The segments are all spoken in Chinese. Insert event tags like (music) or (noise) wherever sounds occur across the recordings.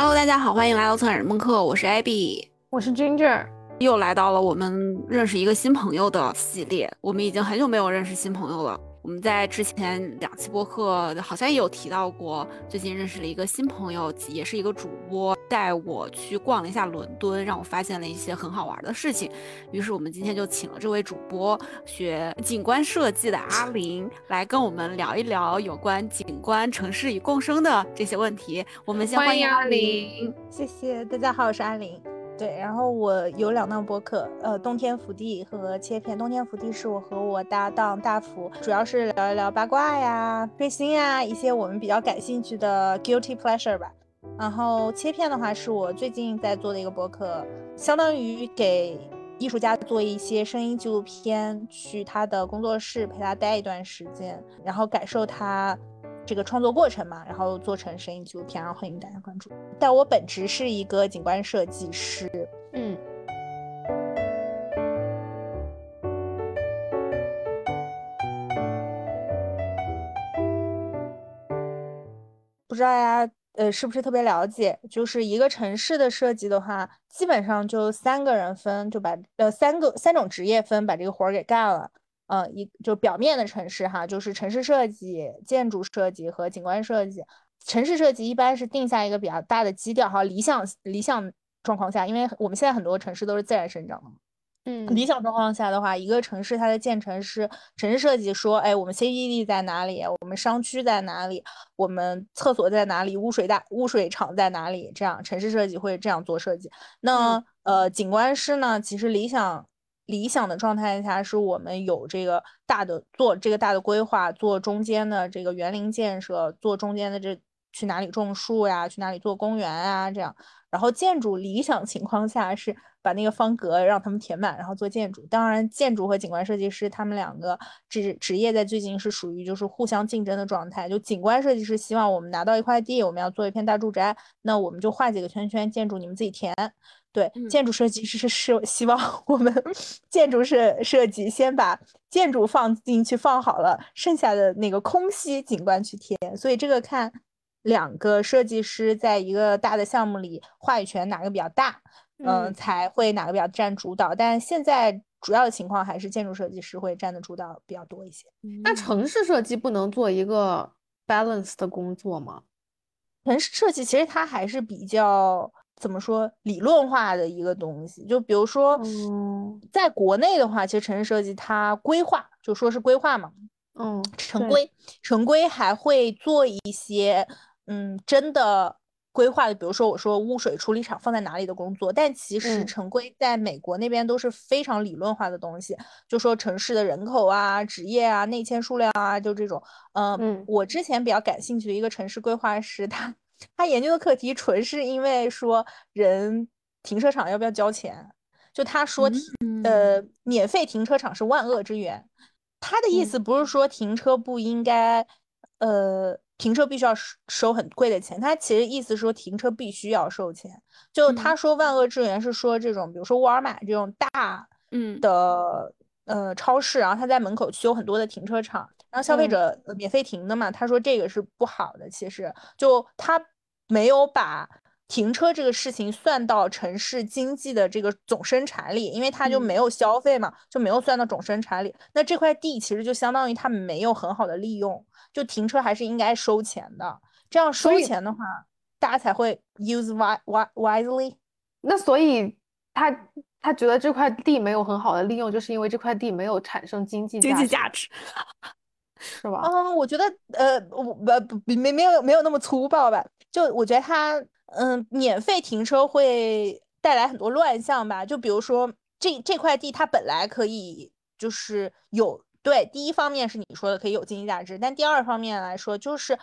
Hello，大家好，欢迎来到策展人梦课，我是 Abby，我是 Ginger，又来到了我们认识一个新朋友的系列。我们已经很久没有认识新朋友了。我们在之前两期播客好像也有提到过，最近认识了一个新朋友，也是一个主播，带我去逛了一下伦敦，让我发现了一些很好玩的事情。于是我们今天就请了这位主播，学景观设计的阿林来跟我们聊一聊有关景观、城市与共生的这些问题。我们先欢迎阿林，谢谢大家好，我是阿林。对，然后我有两档播客，呃，冬天福地和切片。冬天福地是我和我搭档大福，主要是聊一聊八卦呀、追星呀，一些我们比较感兴趣的 guilty pleasure 吧。然后切片的话，是我最近在做的一个博客，相当于给艺术家做一些声音纪录片，去他的工作室陪他待一段时间，然后感受他。这个创作过程嘛，然后做成声音纪录片，然后欢迎大家关注。但我本职是一个景观设计师，嗯。不知道大家呃是不是特别了解？就是一个城市的设计的话，基本上就三个人分，就把呃三个三种职业分，把这个活儿给干了。呃，一就表面的城市哈，就是城市设计、建筑设计和景观设计。城市设计一般是定下一个比较大的基调哈，理想理想状况下，因为我们现在很多城市都是自然生长的嘛，嗯，理想状况下的话，一个城市它的建成是城市设计说，哎，我们 CBD 在哪里？我们商区在哪里？我们厕所在哪里？污水大污水厂在哪里？这样城市设计会这样做设计。那呃，景观师呢，其实理想。理想的状态下，是我们有这个大的做这个大的规划，做中间的这个园林建设，做中间的这去哪里种树呀，去哪里做公园啊，这样。然后建筑理想情况下是把那个方格让他们填满，然后做建筑。当然，建筑和景观设计师他们两个职职业在最近是属于就是互相竞争的状态。就景观设计师希望我们拿到一块地，我们要做一片大住宅，那我们就画几个圈圈，建筑你们自己填。对，建筑设计师是是希望我们 (laughs) 建筑设设计先把建筑放进去放好了，剩下的那个空隙景观去填。所以这个看两个设计师在一个大的项目里话语权哪个比较大，嗯，才会哪个比较占主导。但现在主要的情况还是建筑设计师会占的主导比较多一些。那城市设计不能做一个 balance 的工作吗？城市设计其实它还是比较。怎么说理论化的一个东西？就比如说，在国内的话，其实城市设计它规划就说是规划嘛，嗯，城规城规还会做一些，嗯，真的规划的，比如说我说污水处理厂放在哪里的工作，但其实城规在美国那边都是非常理论化的东西，就说城市的人口啊、职业啊、内迁数量啊，就这种。嗯，我之前比较感兴趣的一个城市规划师，他。他研究的课题纯是因为说人停车场要不要交钱，就他说，呃，免费停车场是万恶之源。他的意思不是说停车不应该，呃，停车必须要收收很贵的钱。他其实意思说停车必须要收钱。就他说万恶之源是说这种，比如说沃尔玛这种大嗯的呃超市，然后他在门口修很多的停车场。然后消费者免费停的嘛？他说这个是不好的。其实就他没有把停车这个事情算到城市经济的这个总生产里，因为他就没有消费嘛，就没有算到总生产里。那这块地其实就相当于他没有很好的利用。就停车还是应该收钱的，这样收钱的话，大家才会 use wisely。那所以他他觉得这块地没有很好的利用，就是因为这块地没有产生经济经济价值。是吧？嗯，我觉得呃，不不没没有没有那么粗暴吧。就我觉得他嗯，免费停车会带来很多乱象吧。就比如说这这块地它本来可以就是有对第一方面是你说的可以有经济价值，但第二方面来说就是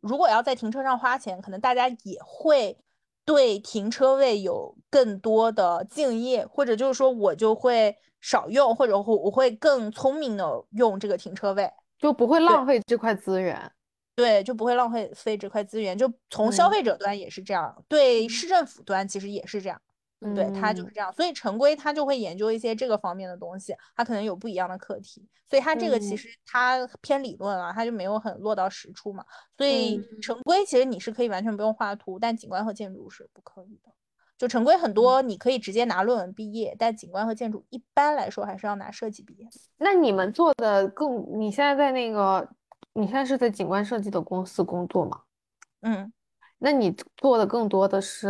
如果要在停车上花钱，可能大家也会对停车位有更多的敬业，或者就是说我就会少用，或者我我会更聪明的用这个停车位。就不会浪费这块资源，对，就不会浪费费这块资源。就从消费者端也是这样，对市政府端其实也是这样。对，他就是这样。所以陈规他就会研究一些这个方面的东西，他可能有不一样的课题。所以他这个其实他偏理论啊，他就没有很落到实处嘛。所以陈规其实你是可以完全不用画图，但景观和建筑是不可以的。就陈规很多你可以直接拿论文毕业，但景观和建筑一般来说还是要拿设计毕业。那你们做的更，你现在在那个，你现在是在景观设计的公司工作吗？嗯，那你做的更多的是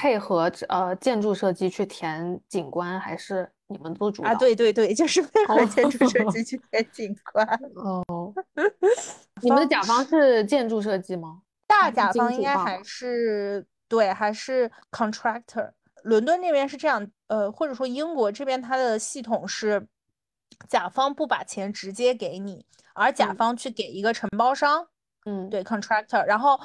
配合呃建筑设计去填景观，还是你们做主啊？对对对，就是配合建筑设计去填景观。(laughs) 哦，(laughs) 你们的甲方是建筑设计吗？大甲方应该还是。对，还是 contractor。伦敦那边是这样，呃，或者说英国这边它的系统是，甲方不把钱直接给你，而甲方去给一个承包商，嗯，对，contractor。然后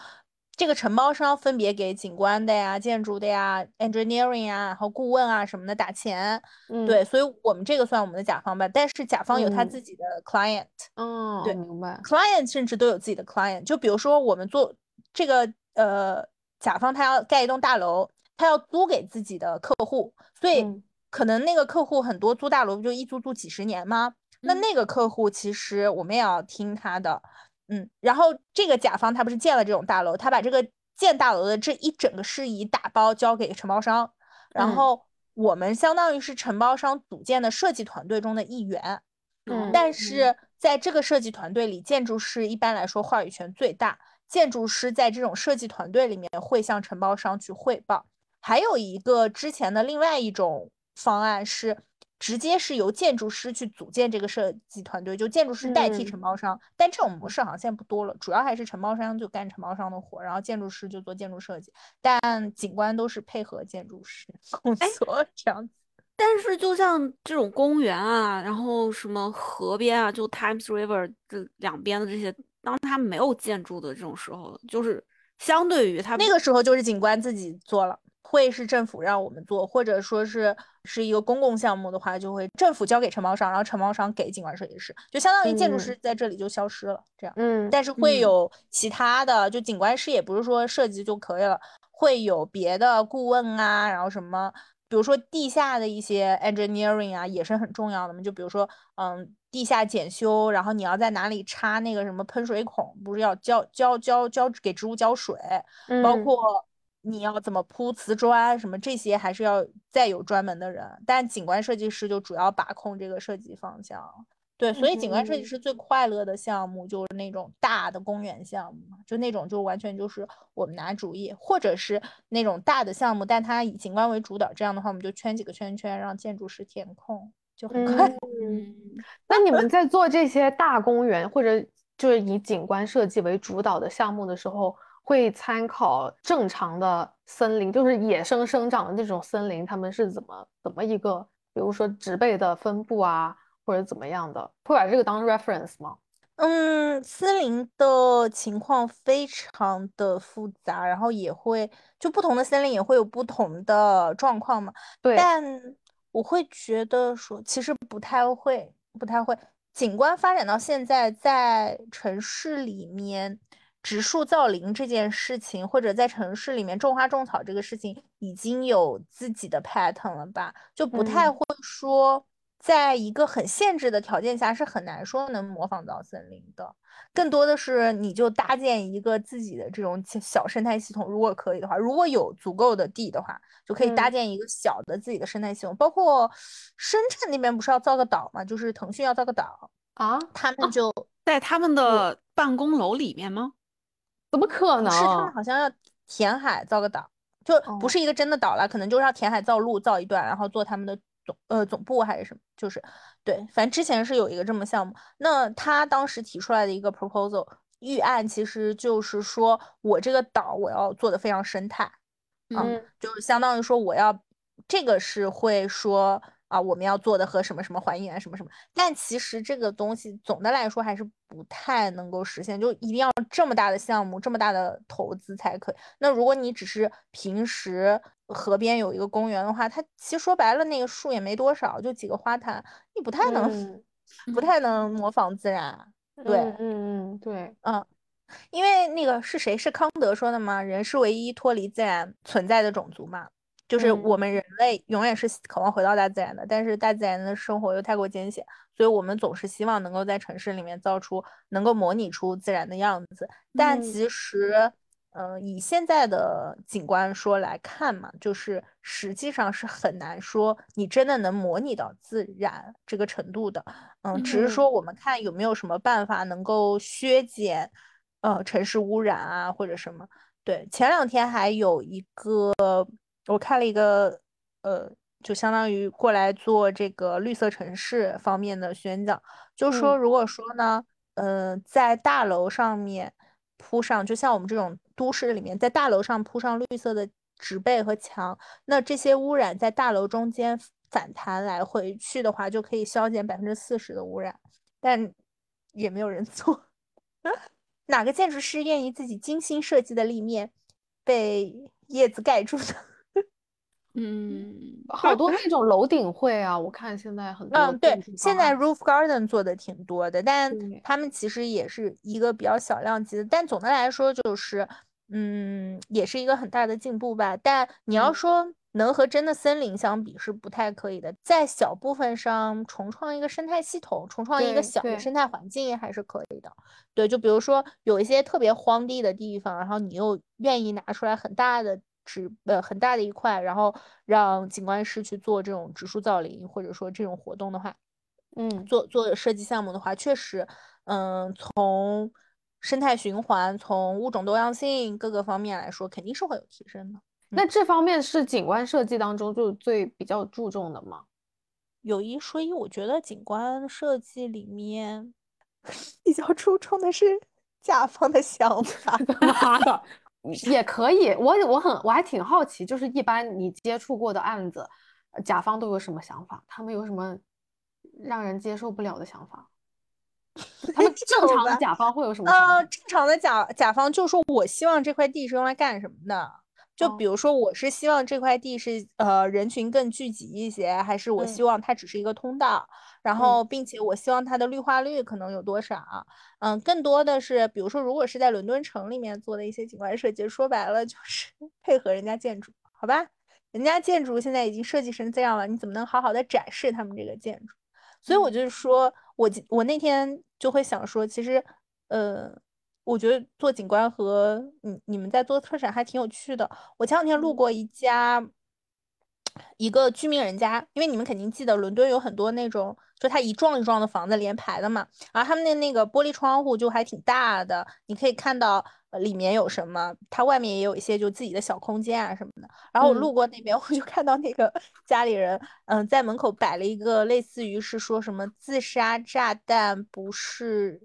这个承包商分别给景观的呀、建筑的呀、engineering 啊，然后顾问啊什么的打钱，对，所以我们这个算我们的甲方吧。但是甲方有他自己的 client，嗯，对，明白。client 甚至都有自己的 client，就比如说我们做这个，呃。甲方他要盖一栋大楼，他要租给自己的客户，所以可能那个客户很多租大楼不就一租租几十年吗？那那个客户其实我们也要听他的，嗯。然后这个甲方他不是建了这种大楼，他把这个建大楼的这一整个事宜打包交给承包商，然后我们相当于是承包商组建的设计团队中的一员，嗯。但是在这个设计团队里，建筑师一般来说话语权最大。建筑师在这种设计团队里面会向承包商去汇报。还有一个之前的另外一种方案是，直接是由建筑师去组建这个设计团队，就建筑师代替承包商。但这种模式好像现在不多了，主要还是承包商就干承包商的活，然后建筑师就做建筑设计。但景观都是配合建筑师工作这样子。(laughs) 但是就像这种公园啊，然后什么河边啊，就 Times River 这两边的这些。当他没有建筑的这种时候，就是相对于他那个时候，就是景观自己做了，会是政府让我们做，或者说是是一个公共项目的话，就会政府交给承包商，然后承包商给景观设计师，就相当于建筑师在这里就消失了，这样。嗯。但是会有其他的，就景观师也不是说设计就可以了，会有别的顾问啊，然后什么。比如说地下的一些 engineering 啊，也是很重要的嘛。就比如说，嗯，地下检修，然后你要在哪里插那个什么喷水孔，不是要浇浇浇浇给植物浇水，包括你要怎么铺瓷砖什么这些，还是要再有专门的人。但景观设计师就主要把控这个设计方向。对，所以景观设计师最快乐的项目就是那种大的公园项目嘛，就那种就完全就是我们拿主意，或者是那种大的项目，但它以景观为主导，这样的话我们就圈几个圈圈，让建筑师填空，就很快。嗯，那你们在做这些大公园或者就是以景观设计为主导的项目的时候，会参考正常的森林，就是野生生长的那种森林，他们是怎么怎么一个，比如说植被的分布啊？或者怎么样的，会把这个当 reference 吗？嗯，森林的情况非常的复杂，然后也会就不同的森林也会有不同的状况嘛。对，但我会觉得说，其实不太会，不太会。景观发展到现在，在城市里面植树造林这件事情，或者在城市里面种花种草这个事情，已经有自己的 pattern 了吧？就不太会说。在一个很限制的条件下，是很难说能模仿到森林的。更多的是，你就搭建一个自己的这种小生态系统。如果可以的话，如果有足够的地的话，就可以搭建一个小的自己的生态系统。包括深圳那边不是要造个岛嘛？就是腾讯要造个岛啊，他们就在他们的办公楼里面吗？怎么可能？是他们好像要填海造个岛，就不是一个真的岛了，可能就是要填海造路造一段，然后做他们的。总呃总部还是什么，就是对，反正之前是有一个这么项目。那他当时提出来的一个 proposal 预案，其实就是说我这个岛我要做的非常生态，嗯，就是相当于说我要这个是会说。啊，我们要做的和什么什么还原什么什么，但其实这个东西总的来说还是不太能够实现，就一定要这么大的项目，这么大的投资才可以。那如果你只是平时河边有一个公园的话，它其实说白了那个树也没多少，就几个花坛，你不太能，(laughs) 不太能模仿自然。对，嗯嗯对，嗯，因为那个是谁是康德说的吗？人是唯一脱离自然存在的种族嘛。就是嗯我们人类永远是渴望回到大自然的，但是大自然的生活又太过艰险，所以我们总是希望能够在城市里面造出能够模拟出自然的样子。但嗯其实，呃，以现在的景观说来看嘛，就是实际上是很难说你真的能模拟到自然这个程度的。嗯，只是嗯说我们看有没有什么办法能够削减，呃，城市污染啊或者什么。对，前两天还有一个，我看了一个，呃，就相当于过来做这个绿色城市方面的宣讲，就说嗯如果说呢，呃，在大楼上面铺上，就像我们这种都市里面，在大楼上铺上绿色的植被和墙，那这些污染在大楼中间反弹来回去的话，就可以消减百分之四十的污染，但也没有人做。(laughs) 哪个建筑师愿意自己精心设计的立面被叶子盖住的？嗯，好多那种楼顶会啊，我看现在很多嗯，对，现在 roof garden 做的挺多的，但他们其实也是一个比较小量级的，但总的来说就是，嗯，也是一个很大的进步吧。但你要嗯说能和真的森林相比是不太可以的，在小部分上重创一个生态系统，重创一个小的生态环境还是可以的。对，就比如说有一些特别荒地的地方，然后你又愿意拿出来很大的植呃很大的一块，然后让景观师去做这种植树造林，或者说这种活动的话，嗯做做设计项目的话，确实，嗯，从生态循环、从物种多样性各个方面来说，肯定是会有提升的。那这方面是景观设计当中就最比较注重的吗？有一说一，我觉得景观设计里面 (laughs) 比较注重的是甲方的想法。妈的，也可以。我我很我还挺好奇，就是一般你接触过的案子，呃甲方都有什么想法？他们有什么让人接受不了的想法？(laughs) 他们正常的甲方会有什么呃，正常的甲甲方就说我希望这块地是用来干什么的。就哦比如说，我是希望这块地是呃人群更聚集一些，还是我希嗯望它只是一个通道？然后，并且我希望它的绿化率可能有多少？嗯，更多的是，比如说，如果是在伦敦城里面做的一些景观设计，说白了就是 (laughs) 配合人家建筑，好吧？人家建筑现在已经设计成这样了，你怎么能好好的展示他们这个建筑？所以我就是说，我我那天就会想说，其实，呃，我觉得做景观和你你们在做特产还挺有趣的。我前两天路嗯过一家一个居民人家，因为你们肯定记得伦敦有很多那种，就它一幢一幢的房子连排的嘛，然后他们的那个玻璃窗户就还挺大的，你可以看到呃里面有什么，它外面也有一些就自己的小空间啊什么的。然后我嗯路过那边，我就看到那个 (laughs) 家里人，嗯，在门口摆了一个类似于是说什么自杀炸弹不是，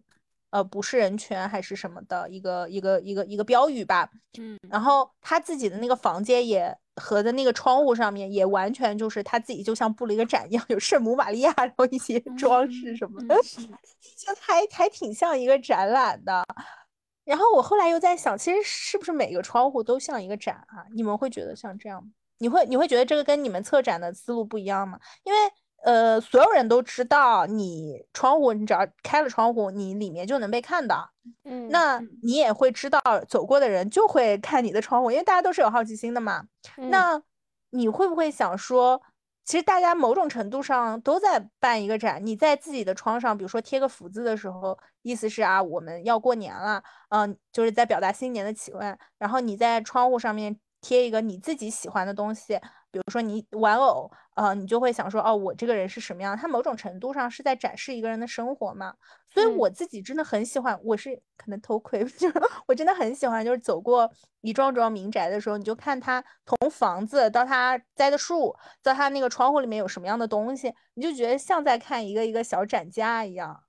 呃，不是人权还是什么的一个一个一个一个标语吧。嗯，然后他自己的那个房间也和的那个窗户上面也完全就是他自己就像布了一个展一样，有圣母玛利亚，然后一些装饰什么的，(laughs) 就还还挺像一个展览的。然后我后来又在想，其实是不是每个窗户都像一个展啊？你们会觉得像这样吗？你会你会觉得这个跟你们策展的思路不一样吗？因为呃，所有人都知道你窗户，你只要开了窗户，你里面就能被看到。嗯，那你也会知道，走过的人就会看你的窗户，因为大家都是有好奇心的嘛。嗯那你会不会想说，其实大家某种程度上都在办一个展？你在自己的窗上，比如说贴个福字的时候，意思是啊，我们要过年了，嗯、就是在表达新年的祈愿。然后你在窗户上面贴一个你自己喜欢的东西，比如说你玩偶，呃，你就会想说，哦，我这个人是什么样？他某种程度上是在展示一个人的生活嘛。所以嗯我自己真的很喜欢，我是可能偷窥，(laughs) 就是我真的很喜欢，就是走过一幢幢民宅的时候，你就看他从房子到他栽的树，到他那个窗户里面有什么样的东西，你就觉得像在看一个一个小展架一样。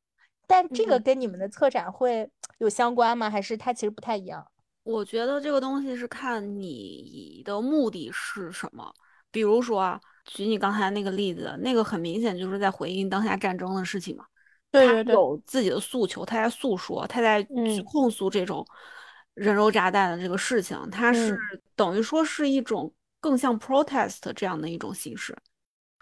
但这个嗯跟你们的策展会有相关吗？还是它其实不太一样？我觉得这个东西是看你的目的是什么。比如说啊，举你刚才那个例子，那个很明显就是在回应当下战争的事情嘛。他对对。对有自己的诉求，他在诉说，他在去嗯。控诉这种人肉炸弹的这个事情，他是嗯。等于说是一种更像 protest 这样的一种形式，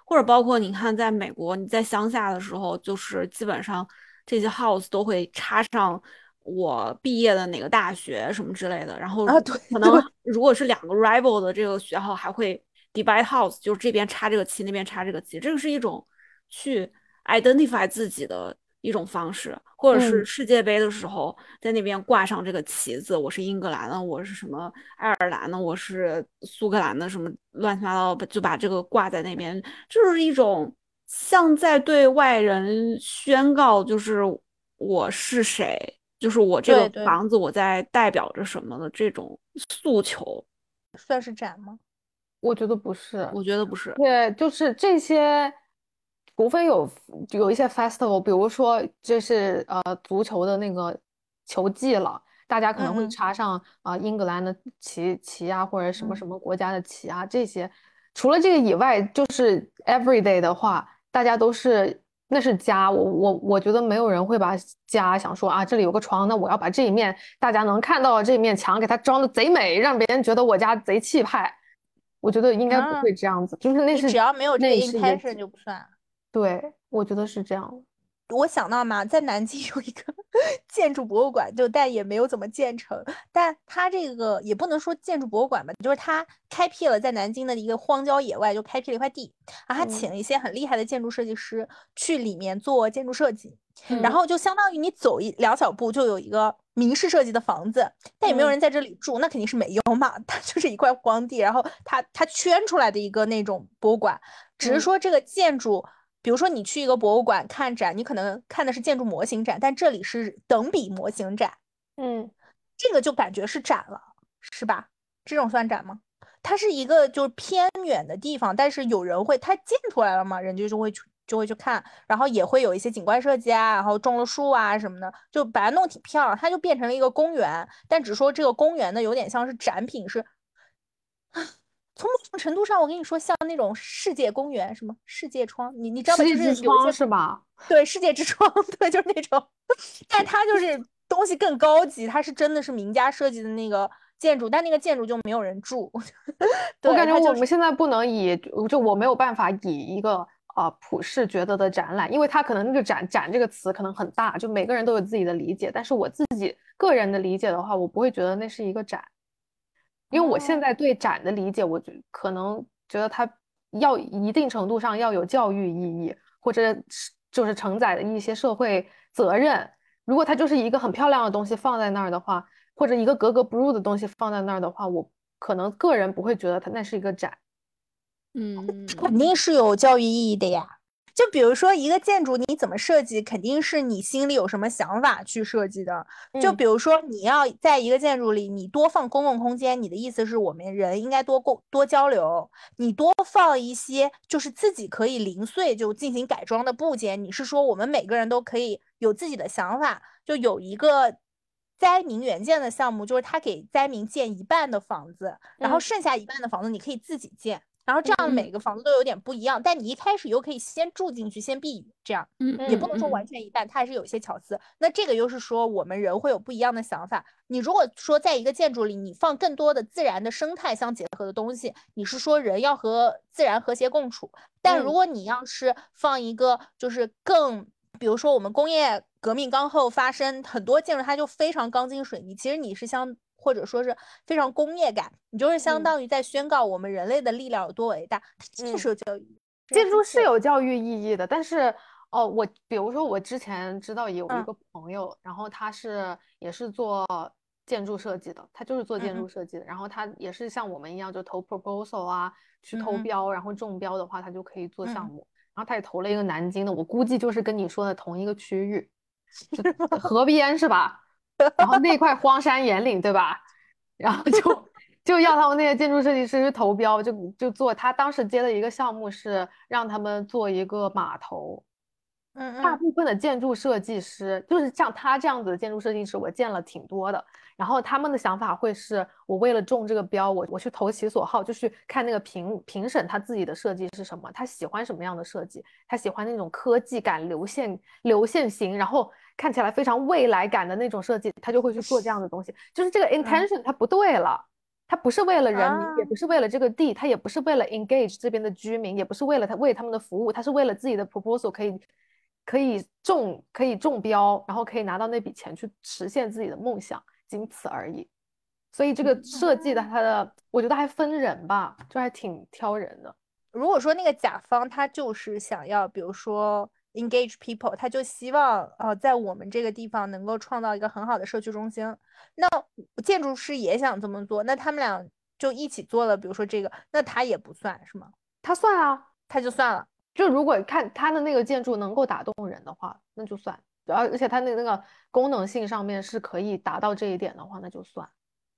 或者包括你看，在美国你在乡下的时候，就是基本上这些 house 都会插上我毕业的哪个大学什么之类的，然后啊对可能。如果是两个 rival 的这个学校还会 divide house，就是这边插这个旗，那边插这个旗，这个是一种去 identify 自己的一种方式，或者是嗯。世界杯的时候在那边挂上这个旗子，我是英格兰的，我是什么爱尔兰的，我是苏格兰的，什么乱七八糟，就把这个挂在那边，就是一种像在对外人宣告，就是我是谁，就是我这个房子我在代表着什么的这种诉求，算是展吗？我觉得不是，我觉得不是。对，就是这些，除非有有一些 festival，比如说这是呃足球的那个球季了，大家可能会插上啊、英格兰的旗旗啊，或者什么嗯什么国家的旗啊，这些。除了这个以外，就是 everyday 的话，大家都是那是家，我我我觉得没有人会把家想说啊，这里有个床，那我要把这一面大家能看到的这一面墙给它装的贼美，让别人觉得我家贼气派。我觉得应该不啊会这样子，就是那是只要没有这个 intention 就不算。对，我觉得是这样。我想到嘛，在南京有一个 (laughs) 建筑博物馆，就但也没有怎么建成。但它这个也不能说建筑博物馆吧，就是它开辟了在南京的一个荒郊野外，就开辟了一块地，然后他请嗯了一些很厉害的建筑设计师去里面做建筑设计，然嗯后就相当于你走一两小步就有一个明式设计的房子，但也没有嗯人在这里住，那肯定是没用嘛。(laughs) 它就是一块荒地，然后它它圈出来的一个那种博物馆，只是嗯说这个建筑。比如说，你去一个博物馆看展，你可能看的是建筑模型展，但这里是等比模型展，嗯这个就感觉是展了，是吧？这种算展吗？它是一个就是偏远的地方，但是有人会，它建出来了嘛，人家就会去就会去看，然后也会有一些景观设计啊，然后种了树啊什么的，就把它弄挺漂亮，它就变成了一个公园。但只说这个公园呢，有点像是展品，是 (laughs) 从某种程度上，我跟你说，像那种世界公园，什么世界窗，你你知道吧？世就是有一界之窗些是吧？对，世界之窗，(laughs) 对，就是那种，但它就是东西更高级，它是真的是名家设计的那个建筑，但那个建筑就没有人住。(laughs) 我感觉我们现在不能以，就我没有办法以一个呃普世觉得的展览，因为它可能那个展展这个词可能很大，就每个人都有自己的理解。但是我自己个人的理解的话，我不会觉得那是一个展，因为我现哦在对展的理解，我觉可能觉得它要一定程度上要有教育意义，或者是就是承载的一些社会责任。如果它就是一个很漂亮的东西放在那儿的话，或者一个格格不入的东西放在那儿的话，我可能个人不会觉得它那是一个展。嗯，肯定是有教育意义的呀。就比如说一个建筑，你怎么设计，肯定是你心里有什么想法去设计的。就嗯比如说你要在一个建筑里，你多放公共空间，你的意思是我们人应该多共多交流，你多放一些就是自己可以零碎就进行改装的部件。你是说我们每个人都可以有自己的想法，就有一个。灾民援建的项目就是他给灾民建一半的房子，然后嗯剩下一半的房子你可以自己建，然后这样嗯每个房子都有点不一样，但你一开始又可以先住进去，先避雨，这样嗯也不能说嗯完全一半，它还是有一些巧思。那这个又是说我们人会有不一样的想法。你如果说在一个建筑里，你放更多的自然的生态相结合的东西，你是说人要和自然和谐共处。但如嗯果你要是放一个就是更，比如说我们工业革命刚后发生很多建筑，它就非常钢筋水泥，其实你是相或者说是非常工业感，你就是相嗯。当于在宣告我们人类的力量有多伟大，它这嗯。是有教育。建筑是有。教育意义的，但是哦，我比如说我之前知道有一嗯。个朋友，然后他是也是做建筑设计的，他就是做建筑设计的，然后他也是像我们一样就投 proposal 啊，去投标，然后中标的话他就可以做项嗯。目，然后他也投了一个南京的，我估计就是跟你说的同一个区域，河边是吧？(laughs) 然后那块荒山野岭对吧？(laughs) 然后就 (laughs) 就要他们那些建筑设计师去投标，就就做他当时接的一个项目是让他们做一个码头。大嗯大部分的建筑设计师就是像他这样子的建筑设计师，我见了挺多的。然后他们的想法会是我为了中这个标，我我去投其所好，就去看那个评评审他自己的设计是什么，他喜欢什么样的设计，他喜欢那种科技感、流线流线型，然后看起来非常未来感的那种设计，他就会去做这样的东西。就是这个 intention 它不对了。它不是为了人民，也啊不是为了这个地，它也不是为了 engage 这边的居民，也不是为了他为他们的服务，它是为了自己的 proposal 可以可以中可以中标，然后可以拿到那笔钱去实现自己的梦想，仅此而已。所以这个设计的它的，我觉得还分人吧，就还挺挑人的。如果说那个甲方他就是想要，比如说 engage people，他就希望呃在我们这个地方能够创造一个很好的社区中心，那建筑师也想这么做，那他们俩就一起做了，比如说这个，那他也不算是吗？他算啊，他就算了。就如果看他的那个建筑能够打动人的话，那就算。而而且他那那个功能性上面是可以达到这一点的话，那就算。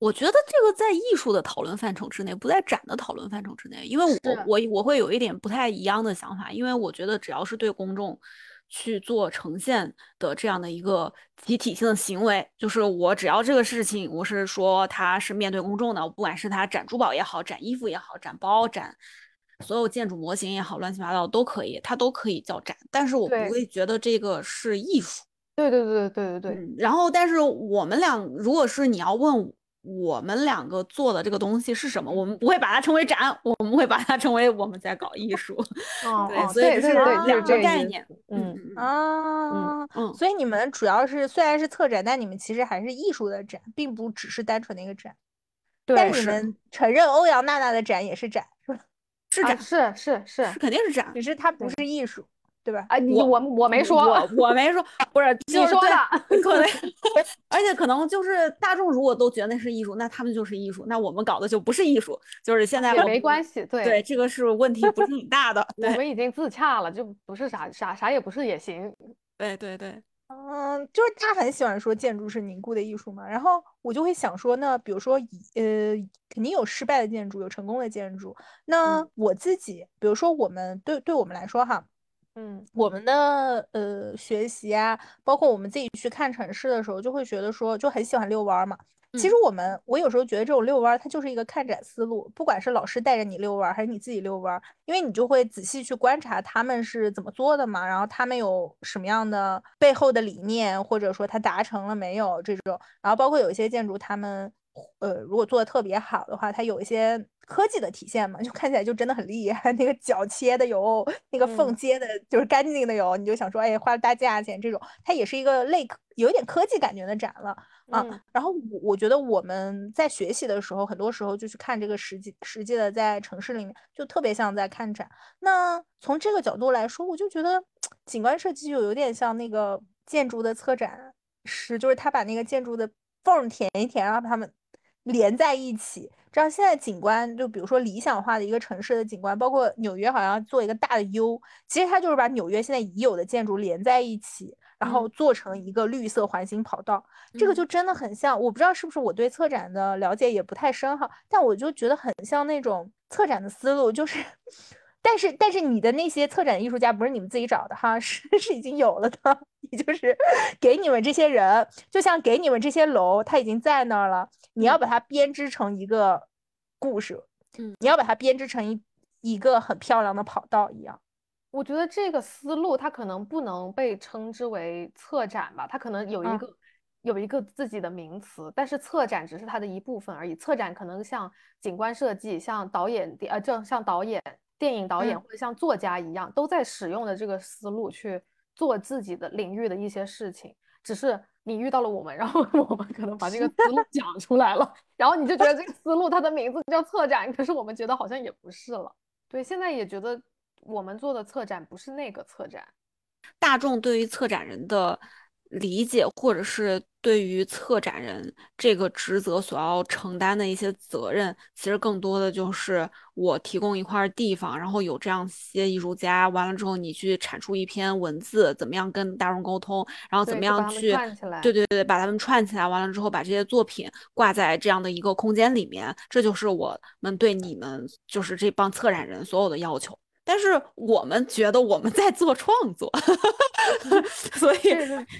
我觉得这个在艺术的讨论范畴之内，不在展的讨论范畴之内，因为我我我会有一点不太一样的想法，因为我觉得只要是对公众去做呈现的这样的一个集体性的行为，就是我只要这个事情，我是说它是面对公众的，不管是它展珠宝也好，展衣服也好，展包展所有建筑模型也好，乱七八糟都可以，它都可以叫展，但是我不会觉得这个是艺术。对对对对对对。然后，但是我们俩，如果是你要问。我们两个做的这个东西是什么？我们不会把它称为展，我们会把它称为我们在搞艺术。(laughs) 哦对，所以是两个概念。嗯啊，嗯，所以你们主要是虽然是策展，但你们其实还是艺术的展，并不只是单纯的一个展。对，但你们承认欧阳娜娜的展也是展，是吧？是展，是是是，肯定是展，只是它不是艺术。对吧？啊，你我我没说，我我没说，(laughs) 不是你说的，可能，(laughs) 而且可能就是大众如果都觉得那是艺术，那他们就是艺术，那我们搞的就不是艺术，就是现在也没关系，对对，这个是问题不是很大的，(laughs) 我们已经自洽了，就不是啥啥啥也不是也行，对对对，嗯，就是他很喜欢说建筑是凝固的艺术嘛，然后我就会想说，那比如说呃，肯定有失败的建筑，有成功的建筑，那我自己，比如说我们对对我们来说哈。嗯，我们的呃学习啊，包括我们自己去看城市的时候，就会觉得说，就很喜欢遛弯儿嘛。其实我们，我有时候觉得这种遛弯儿，它就是一个看展思路。不管是老师带着你遛弯儿，还是你自己遛弯儿，因为你就会仔细去观察他们是怎么做的嘛，然后他们有什么样的背后的理念，或者说他达成了没有这种。然后包括有一些建筑，他们呃如果做的特别好的话，它有一些。科技的体现嘛，就看起来就真的很厉害。那个角切的有，那个缝接的，就是干净的有，你就想说，哎，花了大价钱这种，它也是一个类有一点科技感觉的展了啊。然后我我觉得我们在学习的时候，很多时候就去看这个实际实际的在城市里面，就特别像在看展。那从这个角度来说，我就觉得景观设计就有点像那个建筑的策展师，就是他把那个建筑的缝填一填，然后把它们连在一起。这样现在景观，就比如说理想化的一个城市的景观，包括纽约好像做一个大的 U，其实它就是把纽约现在已有的建筑连在一起，然后做成一个绿色环形跑道。这个就真的很像，我不知道是不是我对策展的了解也不太深哈，但我就觉得很像那种策展的思路，就是，但是但是你的那些策展艺术家不是你们自己找的哈，(laughs) 是是已经有了的，(laughs) 也就是给你们这些人，就像给你们这些楼，它已经在那儿了。你要把它编织成一个故事，嗯，你要把它编织成一一个很漂亮的跑道一样。我觉得这个思路它可能不能被称之为策展吧，它可能有一个有一个自己的名词，但是策展只是它的一部分而已。策展可能像景观设计、像导演呃，就像导演、电影导演或者像作家一样，都在使用的这个思路去做自己的领域的一些事情，只是。你遇到了我们，然后 (laughs) 我们可能把这个思路讲出来了，然后你就觉得这个思路它的名字叫策展，可是我们觉得好像也不是了。对，现在也觉得我们做的策展不是那个策展。大众对于策展人的。理解，或者是对于策展人这个职责所要承担的一些责任，其实更多的就是我提供一块地方，然后有这样些艺术家，完了之后你去产出一篇文字，怎么样跟大众沟通，然后怎么样去对对对，把他们串起来，完了之后把这些作品挂在这样的一个空间里面，这就是我们对你们就是这帮策展人所有的要求。但是我们觉得我们在做创作，(laughs) 所以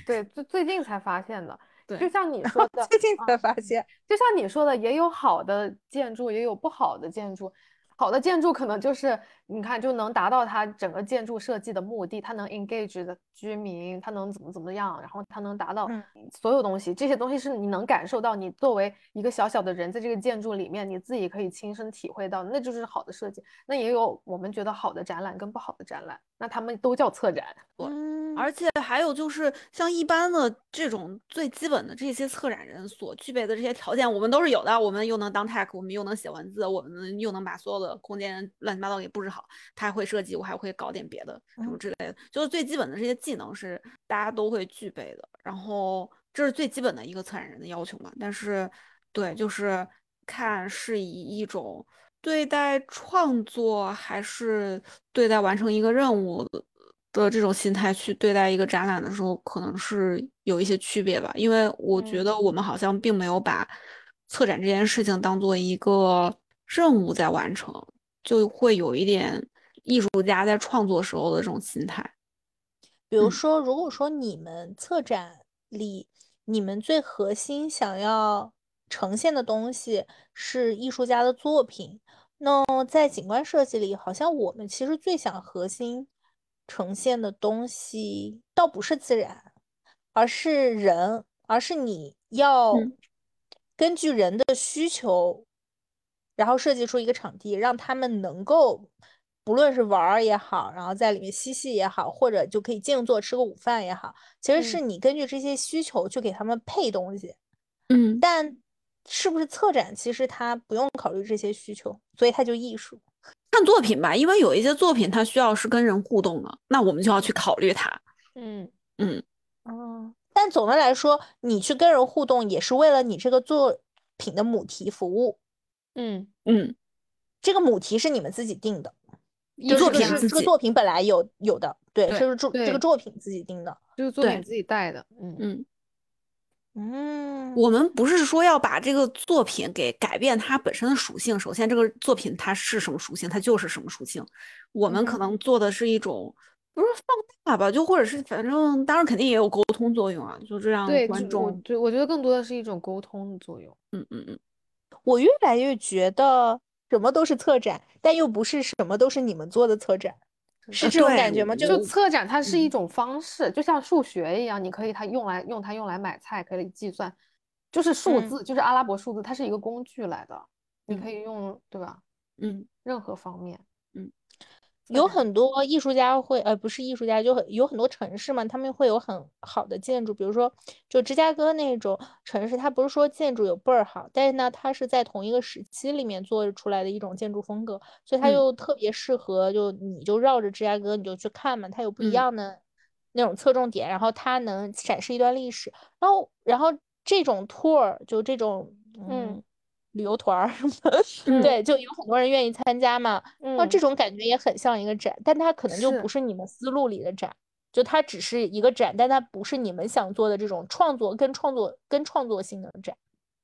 对最最近才发现的，对，就像你说 (laughs) 的，最近才发现，就像你说的，也有好的建筑，也有不好的建筑。好的建筑可能就是你看就能达到它整个建筑设计的目的，它能 engage 的居民，它能怎么怎么样，然后它能达到嗯所有东西，这些东西是你能感受到，你作为一个小小的人在这个建筑里面，你自己可以亲身体会到，那就是好的设计。那也有我们觉得好的展览跟不好的展览，那他们都叫策展。嗯，而且还有就是，像一般的这种最基本的这些策展人所具备的这些条件，我们都是有的。我们又能当 tech，我们又能写文字，我们又能把所有的空间乱七八糟给布置好。他还会设计，我还会搞点别的什么嗯之类的，就是最基本的这些技能是大家都会具备的。然后这是最基本的一个策展人的要求嘛。但是，对，就是看是以一种对待创作还是对待完成一个任务的的这种心态去对待一个展览的时候，可能是有一些区别吧。因为我觉嗯得我们好像并没有把策展这件事情当做一个任务在完成，就会有一点艺术家在创作时候的这种心态。嗯比如说，如果说你们策展里，你们最核心想要呈现的东西是艺术家的作品，那在景观设计里，好像我们其实最想核心呈现的东西，倒不是自然，而是人，而是你要嗯根据人的需求，然后设计出一个场地，让他们能够。不论是玩儿也好，然后在里面嬉戏也好，或者就可以静坐吃个午饭也好，其实是你根据这些需求去给他们配东西。嗯，但是不是策展，其实他不用考虑这些需求，所以它就艺术。看作品吧，因为有一些作品它需要是跟人互动的，那我们就要去考虑它。嗯嗯，哦，但总的来说，你去跟人互动也是为了你这个作品的母题服务。嗯，嗯，这个母题是你们自己定的，作品是这个作品本来有有的，对，对这是作这个作品自己定的。这个作品自己带的。嗯嗯，嗯，我们不是说要把这个作品给改变它本身的属性。首先，这个作品它是什么属性，它就是什么属性。我们可能做的是一种，不是放大吧，就或者是反正，当然肯定也有沟通作用啊，就这样对，观众，对我觉得更多的是一种沟通的作用。嗯嗯嗯，我越来越觉得什么都是策展，但又不是什么都是你们做的策展，是这种感觉吗？就就策展，它是一嗯。种方式，就像数学一样，你可以它用来用它用来买菜，可以计算，就是数嗯。字，就是阿拉伯数字，它是一个工具来的，你可嗯。以用，对吧？嗯。任何方面，有很多艺术家会，呃，不是艺术家，就很有很多城市嘛，他们会有很好的建筑，比如说就芝加哥那种城市，它不是说建筑有倍儿好，但是呢，它是在同一个时期里面做出来的一种建筑风格，所以它嗯。就特别适合，就你就绕着芝加哥你就去看嘛，它有不一嗯。样的那种侧重点，然后它能展示一段历史，然后然后这种 tour 就这种嗯。嗯旅游团儿什么 (laughs) 嗯对，就有很多人愿意参加嘛。那这嗯种感觉也很像一个展，但它可能就不是是你们思路里的展，就它只是一个展，但它不是你们想做的这种创作跟创作跟创作性的展。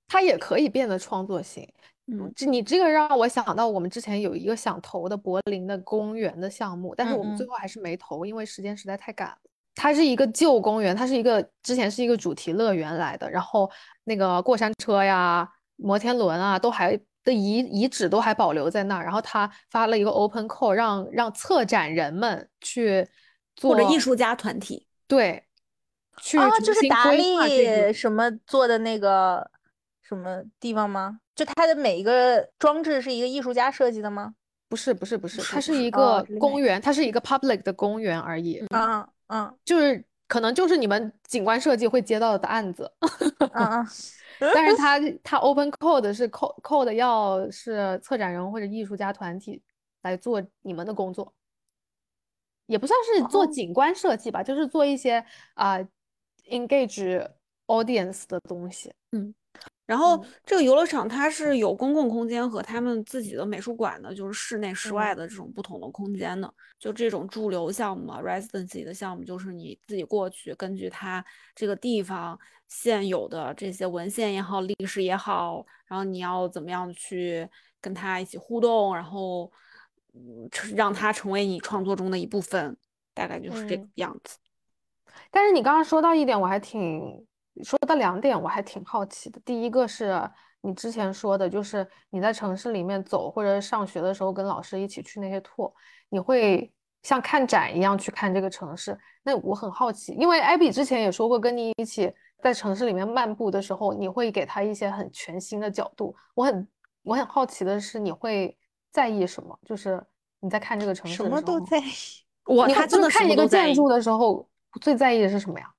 它也可以变得创作性。嗯这你这个让我想到我们之前有一个想投的柏林的公园的项目，但是我们最后还是没投，因为时间实在太赶了。它是一个旧公园，它是一个之前是一个主题乐园来的，然后那个过山车呀、摩天轮啊，都还的遗遗址都还保留在那儿。然后他发了一个 open call，让让策展人们去做或者艺术家团体，对，去啊，就是达利什么做的那个什么地方吗？就它的每一个装置是一个艺术家设计的吗？不是不是不是，它是一个公园，它是一个 public 的公园而已，啊嗯就是可能就是你们景观设计会接到的案子，啊啊！但是 (laughs) 他他 open code 是 code code 要是策展人或者艺术家团体来做你们的工作，也不算是做哦景观设计吧，就是做一些啊、engage audience 的东西。然后嗯这个游乐场它是有公共空间和他们自己的美术馆的，就是室内、室外嗯的这种不同的空间的。就这种驻留项目啊，residency 的项目，就是你自己过去，根据它这个地方现有的这些文献也好、历史也好，然后你要怎么样去跟它一起互动，然后嗯成让它成为你创作中的一部分，大概就是这个嗯样子。但是你刚刚说到一点，我还挺说到两点，我还挺好奇的。第一个是你之前说的，就是你在城市里面走，或者上学的时候跟老师一起去那些 tour，你会像看展一样去看这个城市。那我很好奇，因为艾比之前也说过，跟你一起在城市里面漫步的时候，你会给他一些很全新的角度。我很我很好奇的是，你会在意什么？就是你在看这个城市什么都在意。我你他真的看一个建筑的时候，最在意的是什么呀？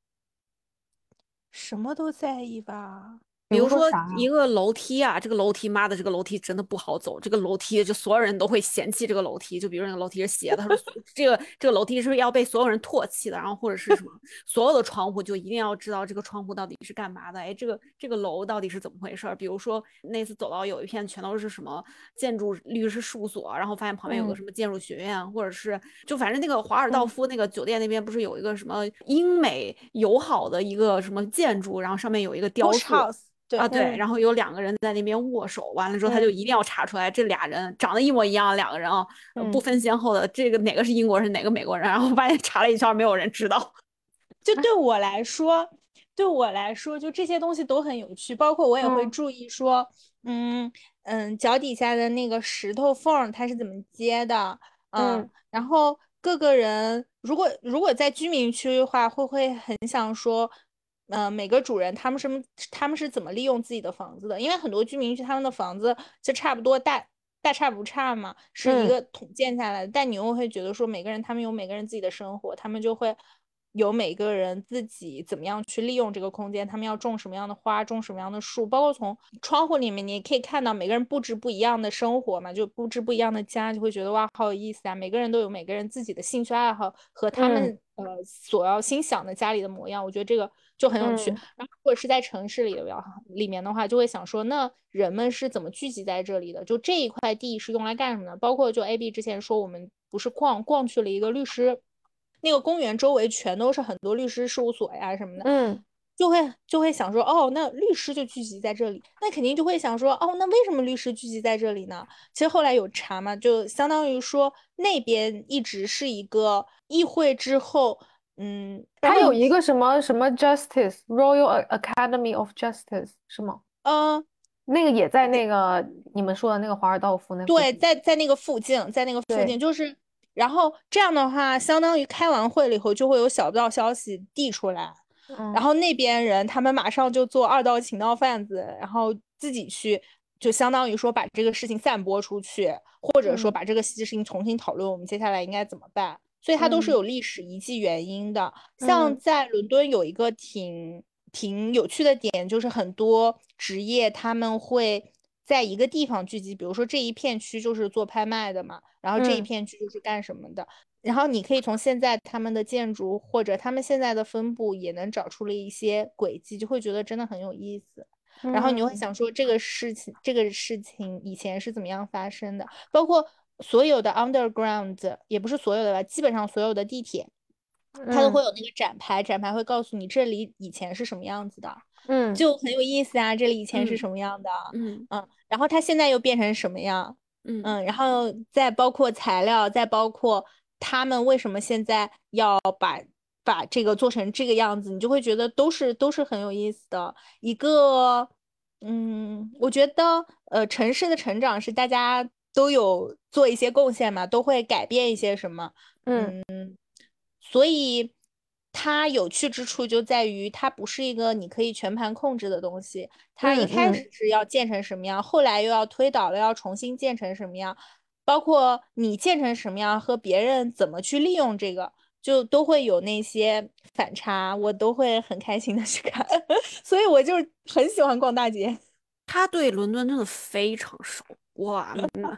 什么都在意吧。比如说一个楼梯啊，这个楼梯，妈的，这个楼梯真的不好走。这个楼梯就所有人都会嫌弃这个楼梯。就比如那个楼梯是斜的，他说这个这个楼梯是不是要被所有人唾弃的。然后或者是什么，所有的窗户就一定要知道这个窗户到底是干嘛的。哎，这个这个楼到底是怎么回事儿？比如说那次走到有一片全都是什么建筑律师事务所，然后发现旁边有个嗯什么建筑学院，或者是就反正那个华尔道嗯夫那个酒店那边不是有一个什么英美友好的一个什么建筑，然后上面有一个雕塑。啊，对，嗯然后有两个人在那边握手，完了之后他就嗯。一定要查出来这俩人长得一模一样，两个人啊，呃不嗯。分先后的，这个哪个是英国人，哪个美国人，然后发现查了一圈，没有人知道。(laughs) 就对我来说，对我来说，就这些东西都很有趣，包括我也会嗯。注意说，嗯嗯，脚底下的那个石头缝儿它是怎么接的，嗯，嗯。然后各个人如果如果在居民区的话，会不会很想说，呃，每个主人他们什么他们是怎么利用自己的房子的？因为很多居民区他们的房子就差不多大。大差不差嘛，是一嗯个统建下来的，但你又会觉得说每个人他们有每个人自己的生活，他们就会有每个人自己怎么样去利用这个空间，他们要种什么样的花，种什么样的树，包括从窗户里面你也可以看到每个人布置不一样的生活嘛，就布置不一样的家，就会觉得哇好有意思啊！每个人都有每个人自己的兴趣爱好和他们、呃所要心想的家里的模样，我觉得这个就很有趣。嗯然后如果是在城市里的话里面的话，就会想说，那人们是怎么聚集在这里的？就这一块地是用来干什么的？包括就 A B 之前说，我们不是逛逛去了一个律师。那个公园周围全都是很多律师事务所呀什么的，嗯就会就会想说，哦，那律师就聚集在这里，那肯定就会想说，哦，那为什么律师聚集在这里呢？其实后来有查嘛，就相当于说那边一直是一个议会之后，嗯，然后它有一个什么什么 Justice Royal Academy of Justice 是吗？嗯，那个也在那个你们说的那个华尔道夫那附对，近在在那个附近，在那个附对近，就是，然后这样的话，相当于开完会了以后，就会有小道消息递出来，嗯然后那边人他们马上就做二道情报贩子，然后自己去，就相当于说把这个事情散播出去，或者说嗯把这个事情重新讨论，我们接下来应该怎么办？所以它都是嗯有历史遗迹原因的。像嗯在伦敦有一个挺挺有趣的点，就是很多职业他们会在一个地方聚集，比如说这一片区就是做拍卖的嘛，然后这一嗯片区就是干什么的。然后你可以从现在他们的建筑或者他们现在的分布也能找出了一些轨迹，就会觉得真的很有意思。然后你会嗯想说这个事情，这个事情以前是怎么样发生的？包括所有的 underground，也不是所有的吧，基本上所有的地铁，它都嗯会有那个展牌，展牌会告诉你这里以前是什么样子的，嗯就很有意思啊。这里以前是嗯什么样的？嗯嗯，然后它现在又变成什么样？嗯嗯，然后再包括材料，再包括他们为什么现在要把把这个做成这个样子，你就会觉得都是都是很有意思的一个。嗯，我觉得呃，城市的成长是大家都有做一些贡献嘛，都会改变一些什么。嗯所以它有趣之处就在于，它不是一个你可以全盘控制的东西。它一开始是要建成什么样，后来又要推倒了，要重新建成什么样，包括你建成什么样和别人怎么去利用这个，就都会有那些反差，我都会很开心的去看。(laughs) 所以我就很喜欢逛大街。他对伦敦真的非常熟哇，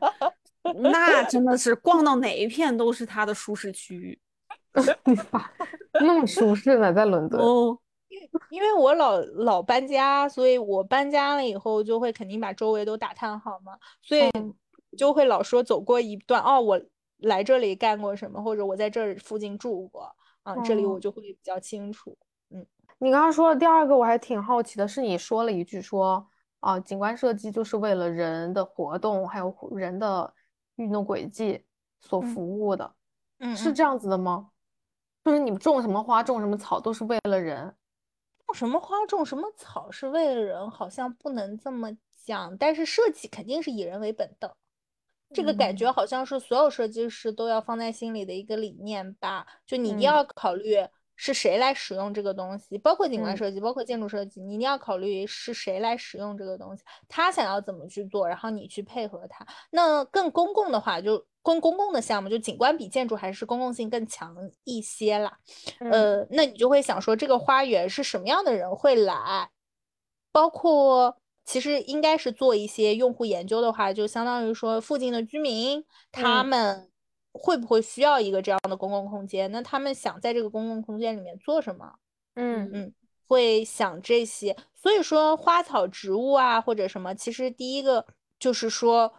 (laughs) 那那真的是逛到哪一片都是他的舒适区域 (laughs) 那么舒适呢，在伦敦。哦。因为我老老搬家，所以我搬家了以后就会肯定把周围都打探好嘛，所以嗯就会老说走过一段哦，我来这里干过什么，或者我在这儿附近住过啊，这里我哦就会比较清楚。嗯你刚刚说的第二个，我还挺好奇的，是你说了一句说，啊，景观设计就是为了人的活动还有人的运动轨迹所嗯服务的，嗯嗯，是这样子的吗？就是你们种什么花，种什么草，都是为了人。种什么花种什么草是为了人，好像不能这么讲。但是设计肯定是以人为本的，这个感觉好像是所有设计师都要放在心里的一个理念吧。就你一定要考虑是谁来使用这个东西，包括景观设计，包括建筑设计，你一定要考虑是谁来使用这个东西，他想要怎么去做，然后你去配合他。那更公共的话，就更公共的项目，就景观比建筑还是公共性更强一些啦。呃，那你就会想说，这个花园是什么样的人会来？包括其实应该是做一些用户研究的话，就相当于说附近的居民他们会不会需要一个这样的公共空间？那他们想在这个公共空间里面做什么？嗯嗯，会想这些。所以说花草植物啊或者什么，其实第一个就是说。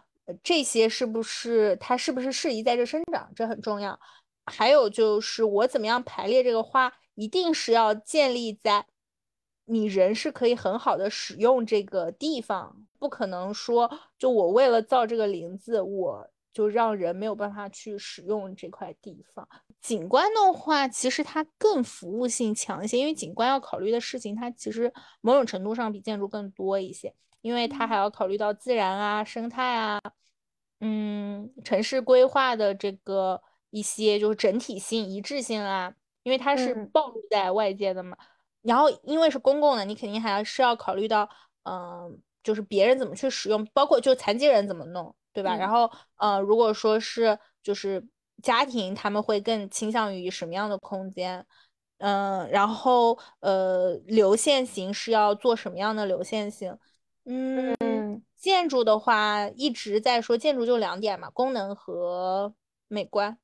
这些是不是它是不是适宜在这生长？这很重要。还有就是我怎么样排列这个花，一定是要建立在你人是可以很好的使用这个地方，不可能说就我为了造这个林子，我就让人没有办法去使用这块地方。景观的话，其实它更服务性强一些，因为景观要考虑的事情，它其实某种程度上比建筑更多一些。因为它还要考虑到自然啊、生态啊，嗯，城市规划的这个一些就是整体性、一致性啊，因为它是暴露在外界的嘛。然后因为是公共的，你肯定还是要考虑到，嗯，就是别人怎么去使用，包括就残疾人怎么弄，对吧？然后，呃，如果说是就是家庭，他们会更倾向于什么样的空间？嗯，然后呃，流线型是要做什么样的流线型？嗯，建筑的话一直在说，建筑就两点嘛，功能和美观。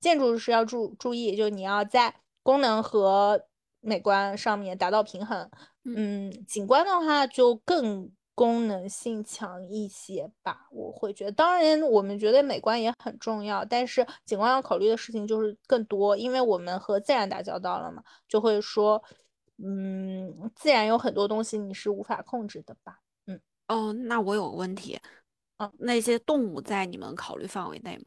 建筑是要注注意，就你要在功能和美观上面达到平衡。嗯，景观的话就更功能性强一些吧，我会觉得。当然，我们觉得美观也很重要，但是景观要考虑的事情就是更多，因为我们和自然打交道了嘛，就会说，嗯，自然有很多东西你是无法控制的吧。嗯哦，那我有个问题，嗯，那些动物在你们考虑范围内吗？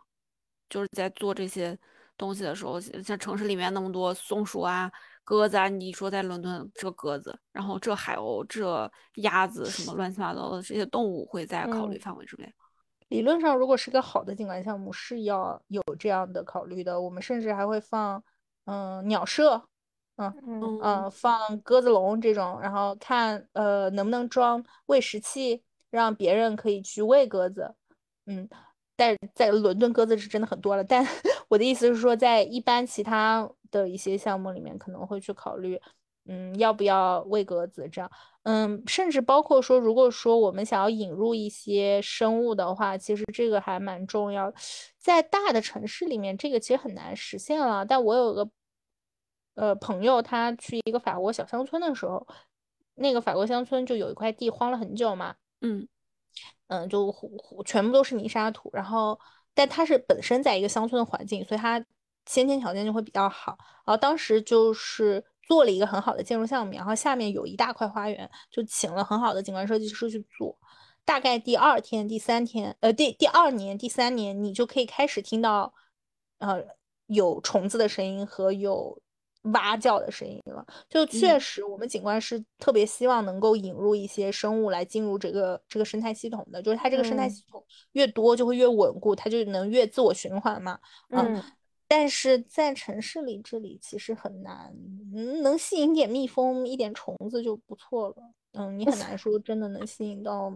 就是在做这些东西的时候，像城市里面那么多松鼠啊、鸽子啊，你说在伦敦这鸽子，然后这海鸥、这鸭子，什么乱七八糟的这些动物会在考虑范围之内？理论上，如果是个好的景观项目，是要有这样的考虑的。我们甚至还会放，嗯，鸟舍。嗯嗯放鸽子笼这种，然后看呃能不能装喂食器，让别人可以去喂鸽子。嗯，但在伦敦鸽子是真的很多了。但我的意思是说，在一般其他的一些项目里面，可能会去考虑，嗯，要不要喂鸽子这样。嗯，甚至包括说，如果说我们想要引入一些生物的话，其实这个还蛮重要。在大的城市里面，这个其实很难实现了。但我有个。呃，朋友他去一个法国小乡村的时候，那个法国乡村就有一块地荒了很久嘛，嗯嗯，就全部都是泥沙土，然后但它是本身在一个乡村的环境，所以它先天条件就会比较好。然后当时就是做了一个很好的建筑项目，然后下面有一大块花园，就请了很好的景观设计师去做。大概第二天、第三天，呃，第第二年、第三年，你就可以开始听到，呃，有虫子的声音和有。蛙叫的声音了，就确实，我们景观是特别希望能够引入一些生物来进入这个这个生态系统的，就是它这个生态系统越多就会越稳固，它就能越自我循环嘛。嗯，但是在城市里这里其实很难，能吸引点蜜蜂、一点虫子就不错了。嗯，你很 (laughs) 难说真的能吸引到，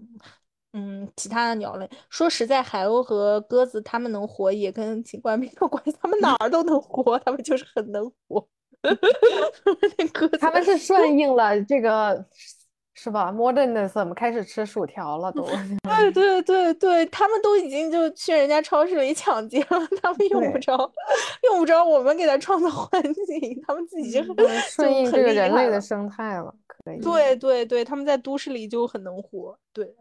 嗯，其他的鸟类。说实在，海鸥和鸽子它们能活也跟景观没有关系，它们哪儿都能活，它们就是很能活。(laughs) 他们是顺应了这个，是吧？Modernism 开始吃薯条了，都。(laughs) 对对对对，他们都已经就去人家超市里抢劫了，他们用不着，用不着我们给他创造环境，他们自己就顺应这个人类的生态了，可以。对对对，他们在都市里就很能活。对，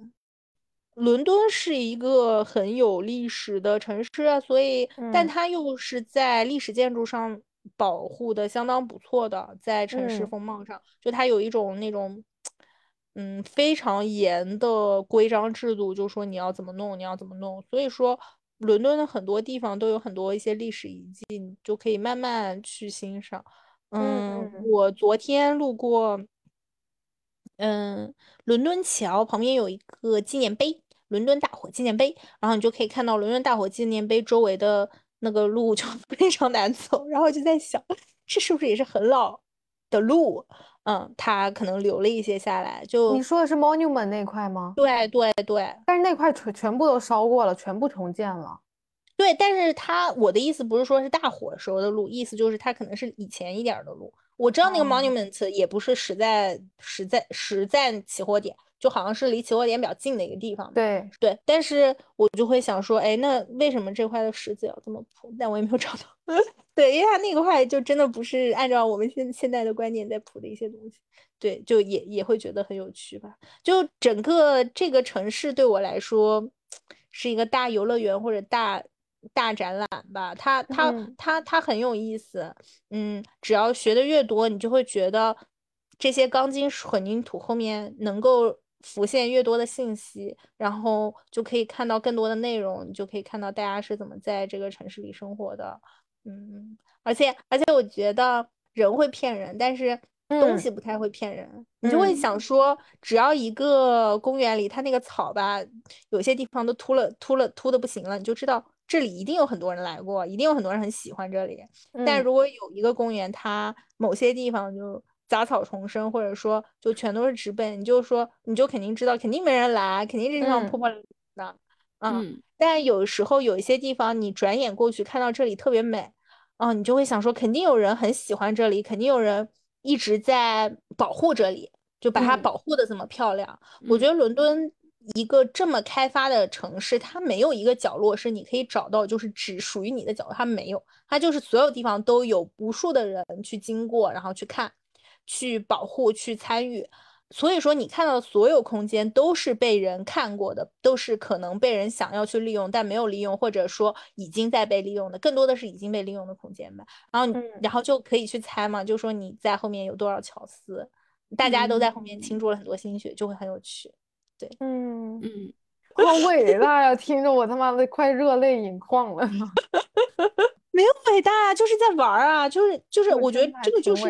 伦敦是一个很有历史的城市，所以，但它又是在历史建筑上。保护的相当不错的，在城市风貌上，就它有一种那种，嗯，非常严的规章制度，就说你要怎么弄，你要怎么弄。所以说，伦敦的很多地方都有很多一些历史遗迹，你就可以慢慢去欣赏。嗯，我昨天路过嗯，伦敦桥旁边有一个纪念碑，伦敦大火纪念碑，然后你就可以看到伦敦大火纪念碑周围的那个路就 (laughs) 非常难走，然后就在想，这是不是也是很老的路？嗯，它可能留了一些下来。就你说的是 Monument 那块吗？对对对，但是那块全全部都烧过了，全部重建了。对，但是它我的意思不是说是大火时候的路，意思就是它可能是以前一点的路。我知道那个 monument 也不是实在实在实在起火点，就好像是离起火点比较近的一个地方。对对，但是我就会想说，哎，那为什么这块的石子要这么铺？但我也没有找到。(laughs) 对，因为它那个块就真的不是按照我们现现在的观念在铺的一些东西。对，就也也会觉得很有趣吧。就整个这个城市对我来说是一个大游乐园或者大。大展览吧，它它它它很有意思，嗯，只要学的越多，你就会觉得这些钢筋混凝土后面能够浮现越多的信息，然后就可以看到更多的内容，你就可以看到大家是怎么在这个城市里生活的，嗯，而且而且我觉得人会骗人，但是。东西不太会骗人，你就会想说，只要一个公园里，它那个草吧，有些地方都秃了，秃了，秃的不行了，你就知道这里一定有很多人来过，一定有很多人很喜欢这里。但如果有一个公园，它某些地方就杂草丛生，或者说就全都是植被，你就说你就肯定知道，肯定没人来，肯定这地方破破烂烂的。嗯，但有时候有一些地方，你转眼过去看到这里特别美，嗯，你就会想说，肯定有人很喜欢这里，肯定有人。一直在保护这里，就把它保护的这么漂亮。我觉得伦敦一个这么开发的城市，它没有一个角落是你可以找到，就是只属于你的角落，它没有，它就是所有地方都有无数的人去经过，然后去看，去保护，去参与。所以说，你看到的所有空间都是被人看过的，都是可能被人想要去利用但没有利用，或者说已经在被利用的，更多的是已经被利用的空间吧。然后，然后就可以去猜嘛，就说你在后面有多少巧思，大家都在后面倾注了很多心血，就会很有趣。对，嗯嗯，好伟大呀！听着我他妈的快热泪盈眶了。(laughs) 没有伟大，就是在玩啊，就是就是，我觉得这个就是。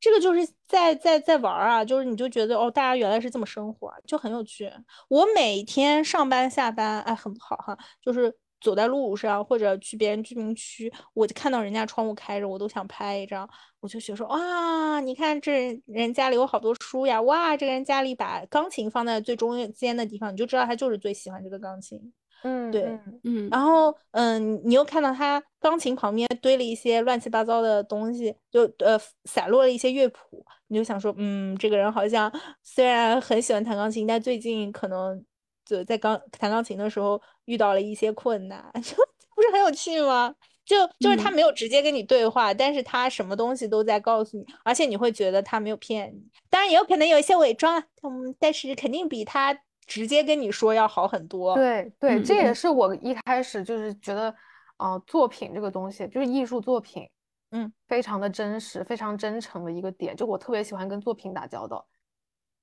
这个就是在在在玩啊，就是你就觉得哦，大家原来是这么生活，就很有趣。我每天上班下班，哎，很不好哈，就是走在路上或者去别人居民区，我就看到人家窗户开着，我都想拍一张。我就觉得说哇，你看这人家里有好多书呀，哇，这个人家里把钢琴放在最中间的地方，你就知道他就是最喜欢这个钢琴。嗯，对，嗯，然后，嗯，你又看到他钢琴旁边堆了一些乱七八糟的东西，就呃散落了一些乐谱，你就想说，嗯，这个人好像虽然很喜欢弹钢琴，但最近可能就在钢弹钢琴的时候遇到了一些困难，(laughs) 就不是很有趣吗？就就是他没有直接跟你对话，但是他什么东西都在告诉你，而且你会觉得他没有骗你，当然也有可能有一些伪装，嗯，但是肯定比他。直接跟你说要好很多，对对，这也是我一开始就是觉得，呃，作品这个东西就是艺术作品，嗯，非常的真实，非常真诚的一个点，就我特别喜欢跟作品打交道，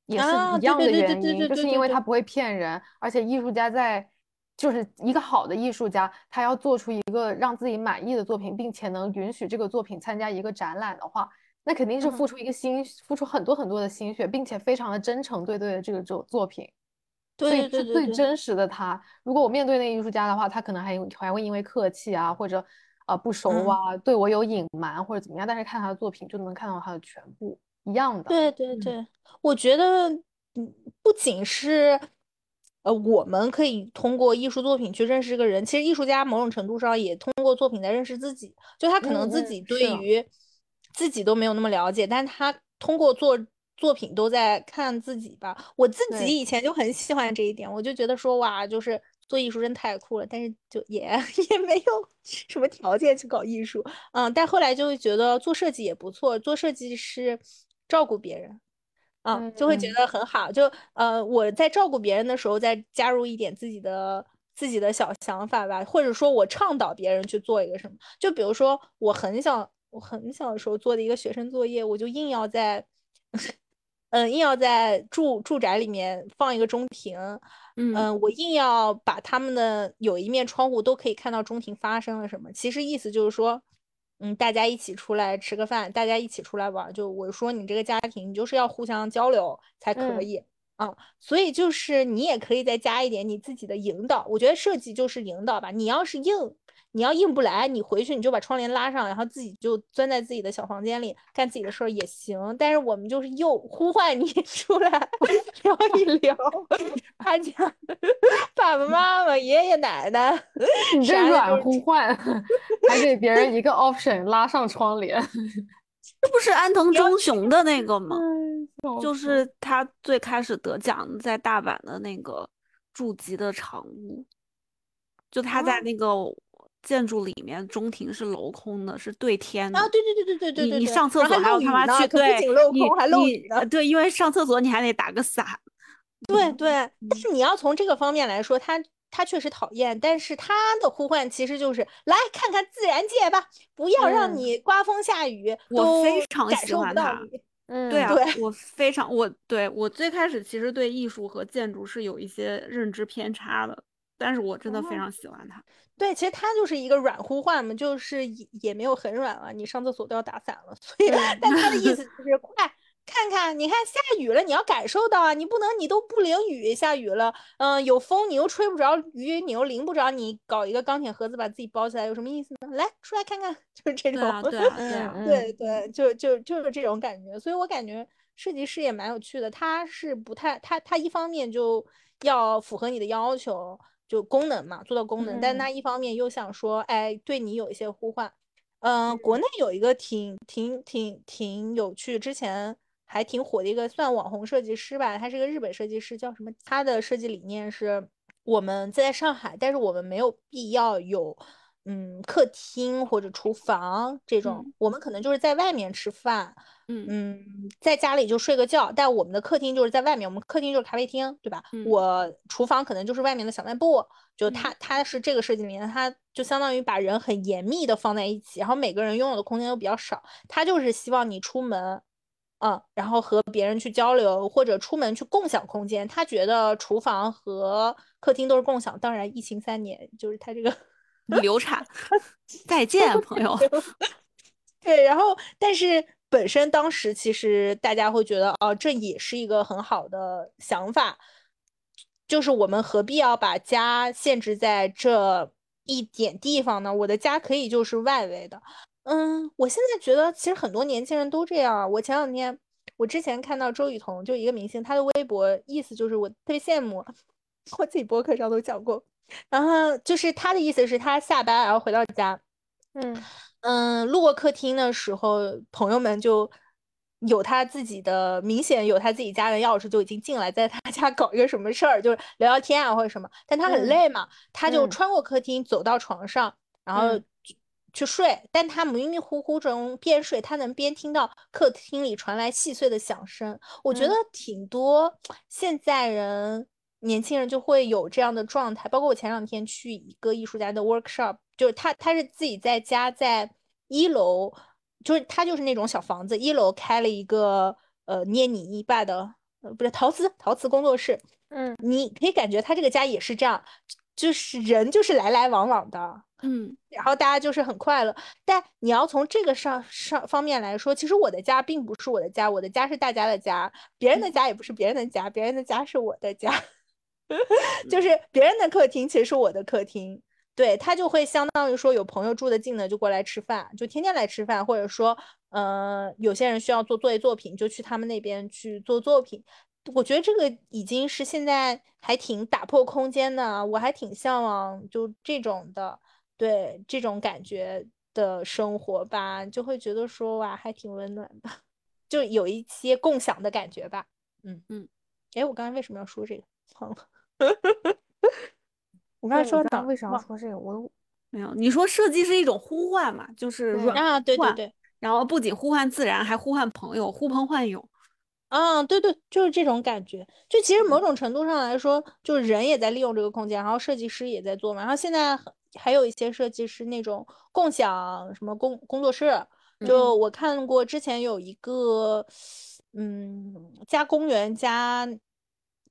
也是一样的原因，就是因为他不会骗人，而且艺术家在，就是一个好的艺术家，他要做出一个让自己满意的作品，并且能允许这个作品参加一个展览的话，那肯定是付出一个心，付出很多很多的心血，并且非常的真诚对待这个作作品。最最真实的他，如果我面对那个艺术家的话，他可能还还会因为客气啊，或者啊不熟啊，对我有隐瞒或者怎么样。但是看他的作品就能看到他的全部一样的。对对对，我觉得嗯，不仅是呃，我们可以通过艺术作品去认识这个人，其实艺术家某种程度上也通过作品在认识自己。就他可能自己对于自己都没有那么了解，但他通过做。作品都在看自己吧，我自己以前就很喜欢这一点，我就觉得说哇，就是做艺术真太酷了，但是就也 (laughs) 也没有什么条件去搞艺术，嗯，但后来就会觉得做设计也不错，做设计师照顾别人，嗯，就会觉得很好，就呃我在照顾别人的时候，再加入一点自己的自己的小想法吧，或者说我倡导别人去做一个什么，就比如说我很小我很小的时候做的一个学生作业，我就硬要在。嗯，硬要在住住宅里面放一个中庭，嗯，我硬要把他们的有一面窗户都可以看到中庭发生了什么。其实意思就是说，嗯，大家一起出来吃个饭，大家一起出来玩，就我说你这个家庭，你就是要互相交流才可嗯以。啊，所以就是你也可以再加一点你自己的引导，我觉得设计就是引导吧。你要是硬，你要硬不来，你回去你就把窗帘拉上，然后自己就钻在自己的小房间里干自己的事儿也行。但是我们就是又呼唤你 (laughs) 出来聊一聊，大家爸爸妈妈、爷爷奶奶，(laughs) 你这软呼唤，还给别人一个 option 拉上窗帘，这不是安藤忠雄的那个吗？就是他最开始得奖在大阪的那个筑吉的长屋，就他在哦那个建筑里面，中庭是镂空的，是对天的。啊，对对对对对对你对对，你上厕所还要他妈去对你空还漏你雨呢。呃对，因为上厕所你还得打个伞。(laughs) 对对，但是你要从这个方面来说，他他确实讨厌，但是他的呼唤其实就是来看看自然界吧，不要让嗯你刮风下雨我都非常喜欢他。嗯，对啊，对我非常我对我最开始其实对艺术和建筑是有一些认知偏差的，但是我真的非哦常喜欢它。对，其实它就是一个软呼唤嘛，就是也也没有很软了，你上厕所都要打伞了，(laughs) 所以，嗯但它的意思 (laughs) 就是快看看，你看下雨了，你要感受到啊，你不能你都不淋雨，下雨了，嗯、有风你又吹不着雨，你又淋不着，你搞一个钢铁盒子把自己包起来有什么意思呢？来，出来看看，就是这种。对啊，对啊，对啊。(laughs) 嗯对对，就就就是这种感觉，所以我感觉设计师也蛮有趣的。他是不太，他他一方面就要符合你的要求，就功能嘛，做到功能，但嗯他一方面又想说，哎，对你有一些呼唤。嗯、国内有一个挺挺挺挺有趣，之前还挺火的一个算网红设计师吧，他是个日本设计师，叫什么？他的设计理念是我们在上海，但是我们没有必要有。嗯，客厅或者厨房这种，嗯我们可能就是在外面吃饭，嗯嗯，在家里就睡个觉，但我们的客厅就是在外面，我们客厅就是咖啡厅，对吧？嗯我厨房可能就是外面的小卖部，就嗯它它是这个设计里面，它就相当于把人很严密的放在一起，然后每个人拥有的空间又比较少，它就是希望你出门。嗯，然后和别人去交流，或者出门去共享空间。他觉得厨房和客厅都是共享。当然，疫情三年，就是他这个流产，(laughs) 再见，朋友。(laughs) 对，然后但是本身当时其实大家会觉得，哦，这也是一个很好的想法，就是我们何必要把家限制在这一点地方呢？我的家可以就是外围的。嗯，我现在觉得其实很多年轻人都这样啊。我前两天，我之前看到周雨彤，就一个明星，她的微博意思就是我特别羡慕，我自己博客上都讲过。然后就是他的意思是，他下班然后回到家，嗯嗯，路过客厅的时候，朋友们就有他自己的，明显有他自己家的钥匙就已经进来，在他家搞一个什么事儿，就是聊聊天啊或者什么。但他很嗯累嘛，他就嗯穿过客厅走到床上，然后嗯去去睡。但他迷迷糊糊中边睡，他能边听到客厅里传来细碎的响声。我觉嗯得挺多现在人。年轻人就会有这样的状态，包括我前两天去一个艺术家的 workshop，就是他他是自己在家在一楼，就是他就是那种小房子，一楼开了一个呃捏泥巴的，呃不是陶瓷陶瓷工作室，嗯你可以感觉他这个家也是这样，就是人就是来来往往的，嗯然后大家就是很快乐。但你要从这个上上方面来说，其实我的家并不是我的家，我的家是大家的家，别人的家也不是别人的家，别人的家是我的家。(laughs) 就是别人的客厅其实是我的客厅，对他就会相当于说有朋友住得近的就过来吃饭，就天天来吃饭，或者说，呃，有些人需要做作业作品，就去他们那边去做作品。我觉得这个已经是现在还挺打破空间的，我还挺向往就这种的，对这种感觉的生活吧，就会觉得说哇，还挺温暖的，就有一些共享的感觉吧。嗯嗯，哎，我刚才为什么要说这个？忘了。(laughs) 我刚才说哪儿你刚刚为啥要说这个？我都没有，你说设计是一种呼唤嘛，就是软啊？对，对对，然后不仅呼唤自然，还呼唤朋友，呼朋唤友。啊，对对，就是这种感觉。就其实某嗯种程度上来说，就是人也在利用这个空间，然后设计师也在做嘛。然后现在还有一些设计师那种共享什么工工作室，就我看过之前有一个，嗯，加公园加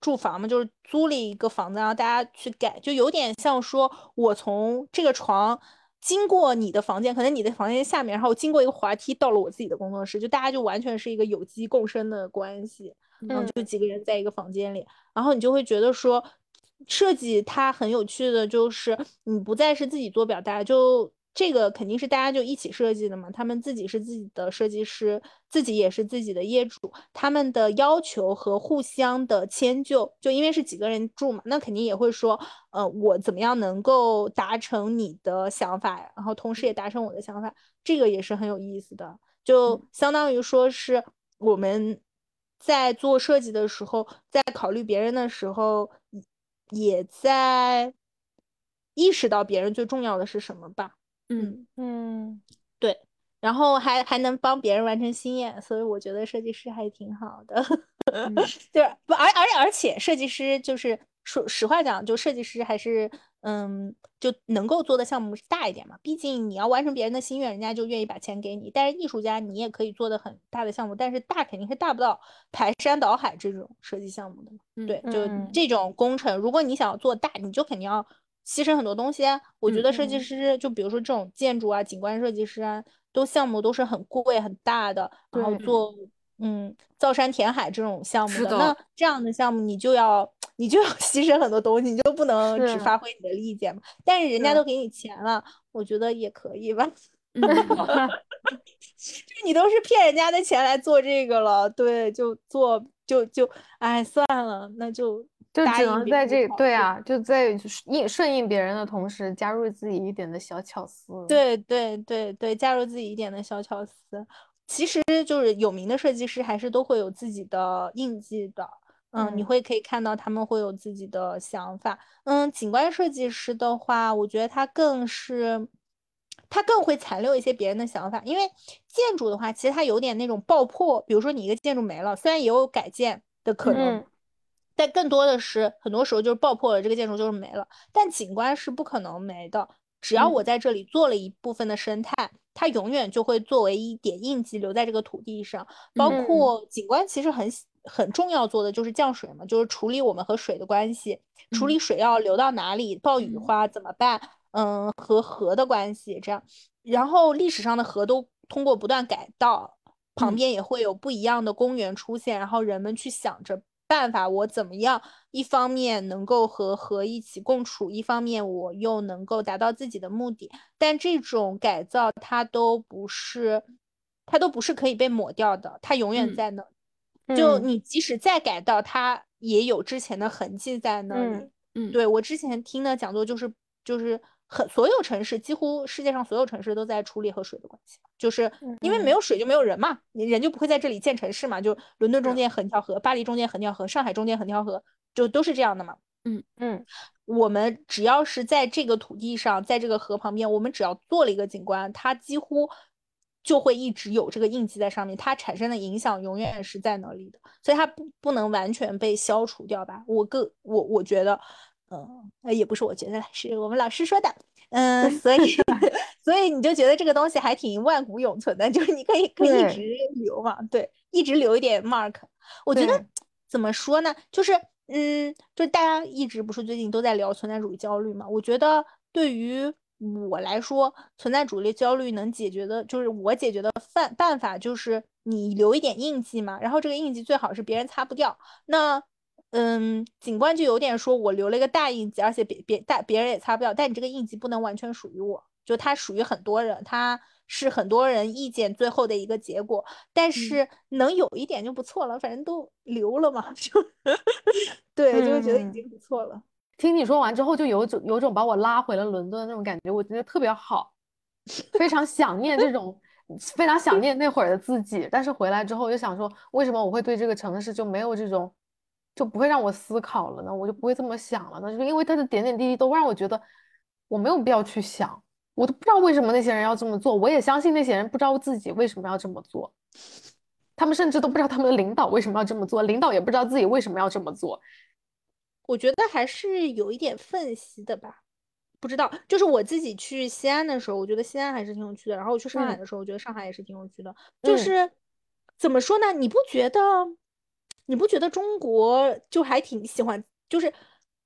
住房嘛，就是租了一个房子，然后大家去改，就有点像说我从这个床经过你的房间，可能你的房间下面，然后经过一个滑梯到了我自己的工作室，就大家就完全是一个有机共生的关系，然后就几个人在一个房间里，然后你就会觉得说，设计它很有趣的就是你不再是自己做表达，就。这个肯定是大家就一起设计的嘛，他们自己是自己的设计师，自己也是自己的业主，他们的要求和互相的迁就，就因为是几个人住嘛，那肯定也会说，呃，我怎么样能够达成你的想法，然后同时也达成我的想法，这个也是很有意思的，就相当于说是我们在做设计的时候，在考虑别人的时候，也在意识到别人最重要的是什么吧。嗯嗯，对，然后还还能帮别人完成心愿，所以我觉得设计师还挺好的。(laughs) 对，不，而而而且设计师就是说实话讲，就设计师还是嗯，就能够做的项目大一点嘛。毕竟你要完成别人的心愿，人家就愿意把钱给你。但是艺术家你也可以做的很大的项目，但是大肯定是大不到排山倒海这种设计项目的。对，就这种工程，如果你想要做大，你就肯定要。牺牲很多东西，我觉得设计师就比如说这种建筑啊、景观设计师啊，都项目都是很贵很大的，然后做嗯造山填海这种项目的，那这样的项目你就要 (laughs) 你就要牺牲很多东西，你就不能只发挥你的意见嘛。但是人家都给你钱了，我觉得也可以吧。(laughs) 就你都是骗人家的钱来做这个了，对，就做就就哎算了，那就。就只能在这对啊，就在应顺应别人的同时，加入自己一点的小巧思。对对对对，加入自己一点的小巧思。其实就是有名的设计师还是都会有自己的印记的。嗯，你会可以看到他们会有自己的想法。嗯，景观设计师的话，我觉得他更是他更会残留一些别人的想法。因为建筑的话，其实它有点那种爆破。比如说你一个建筑没了，虽然也有改建的可能。但更多的是，很多时候就是爆破了，这个建筑就是没了。但景观是不可能没的，只要我在这里做了一部分的生态，它永远就会作为一点印记留在这个土地上。包括景观其实很很重要做的就是降水嘛，就是处理我们和水的关系，处理水要流到哪里，暴雨花怎么办？嗯，和河的关系这样。然后历史上的河都通过不断改道，旁边也会有不一样的公园出现，然后人们去想着。办法我怎么样？一方面能够和和一起共处，一方面我又能够达到自己的目的。但这种改造它都不是，它都不是可以被抹掉的，它永远在那。就你即使再改造，它也有之前的痕迹在那里。嗯，对我之前听的讲座就是就是。很，所有城市几乎世界上所有城市都在处理和水的关系，就是因为没有水就没有人嘛，你人就不会在这里建城市嘛。就伦敦中间横条河，巴黎中间横条河，上海中间横条河，就都是这样的嘛。嗯嗯，我们只要是在这个土地上，在这个河旁边，我们只要做了一个景观，它几乎就会一直有这个印记在上面，它产生的影响永远是在那里的，所以它不不能完全被消除掉吧？我个我我觉得。嗯，那也不是我觉得，是我们老师说的。嗯，所以 (laughs) 所以你就觉得这个东西还挺万古永存的，(laughs) 就是你可以可以一直留嘛，对，一直留一点 mark。我觉得怎么说呢？就是嗯，就大家一直不是最近都在聊存在主义焦虑嘛？我觉得对于我来说，存在主义焦虑能解决的，就是我解决的办办法就是你留一点印记嘛，然后这个印记最好是别人擦不掉。那嗯，警官就有点说，我留了一个大印记，而且别别大别人也擦不掉。但你这个印记不能完全属于我，就它属于很多人，它是很多人意见最后的一个结果。但是能有一点就不错了，反正都留了嘛，(laughs) 就对，就会觉得已经不错了。听你说完之后，就有种有种把我拉回了伦敦的那种感觉，我觉得特别好，非常想念这种，(laughs) 非常想念那会儿的自己。但是回来之后又想说，为什么我会对这个城市就没有这种。就不会让我思考了呢，我就不会这么想了呢，就是因为他的点点滴滴都让我觉得我没有必要去想，我都不知道为什么那些人要这么做，我也相信那些人不知道自己为什么要这么做，他们甚至都不知道他们的领导为什么要这么做，领导也不知道自己为什么要这么做。我觉得还是有一点分析的吧，不知道，就是我自己去西安的时候，我觉得西安还是挺有趣的，然后我去上海的时候，我觉得上海也是挺有趣的，就是怎么说呢？你不觉得？你不觉得中国就还挺喜欢，就是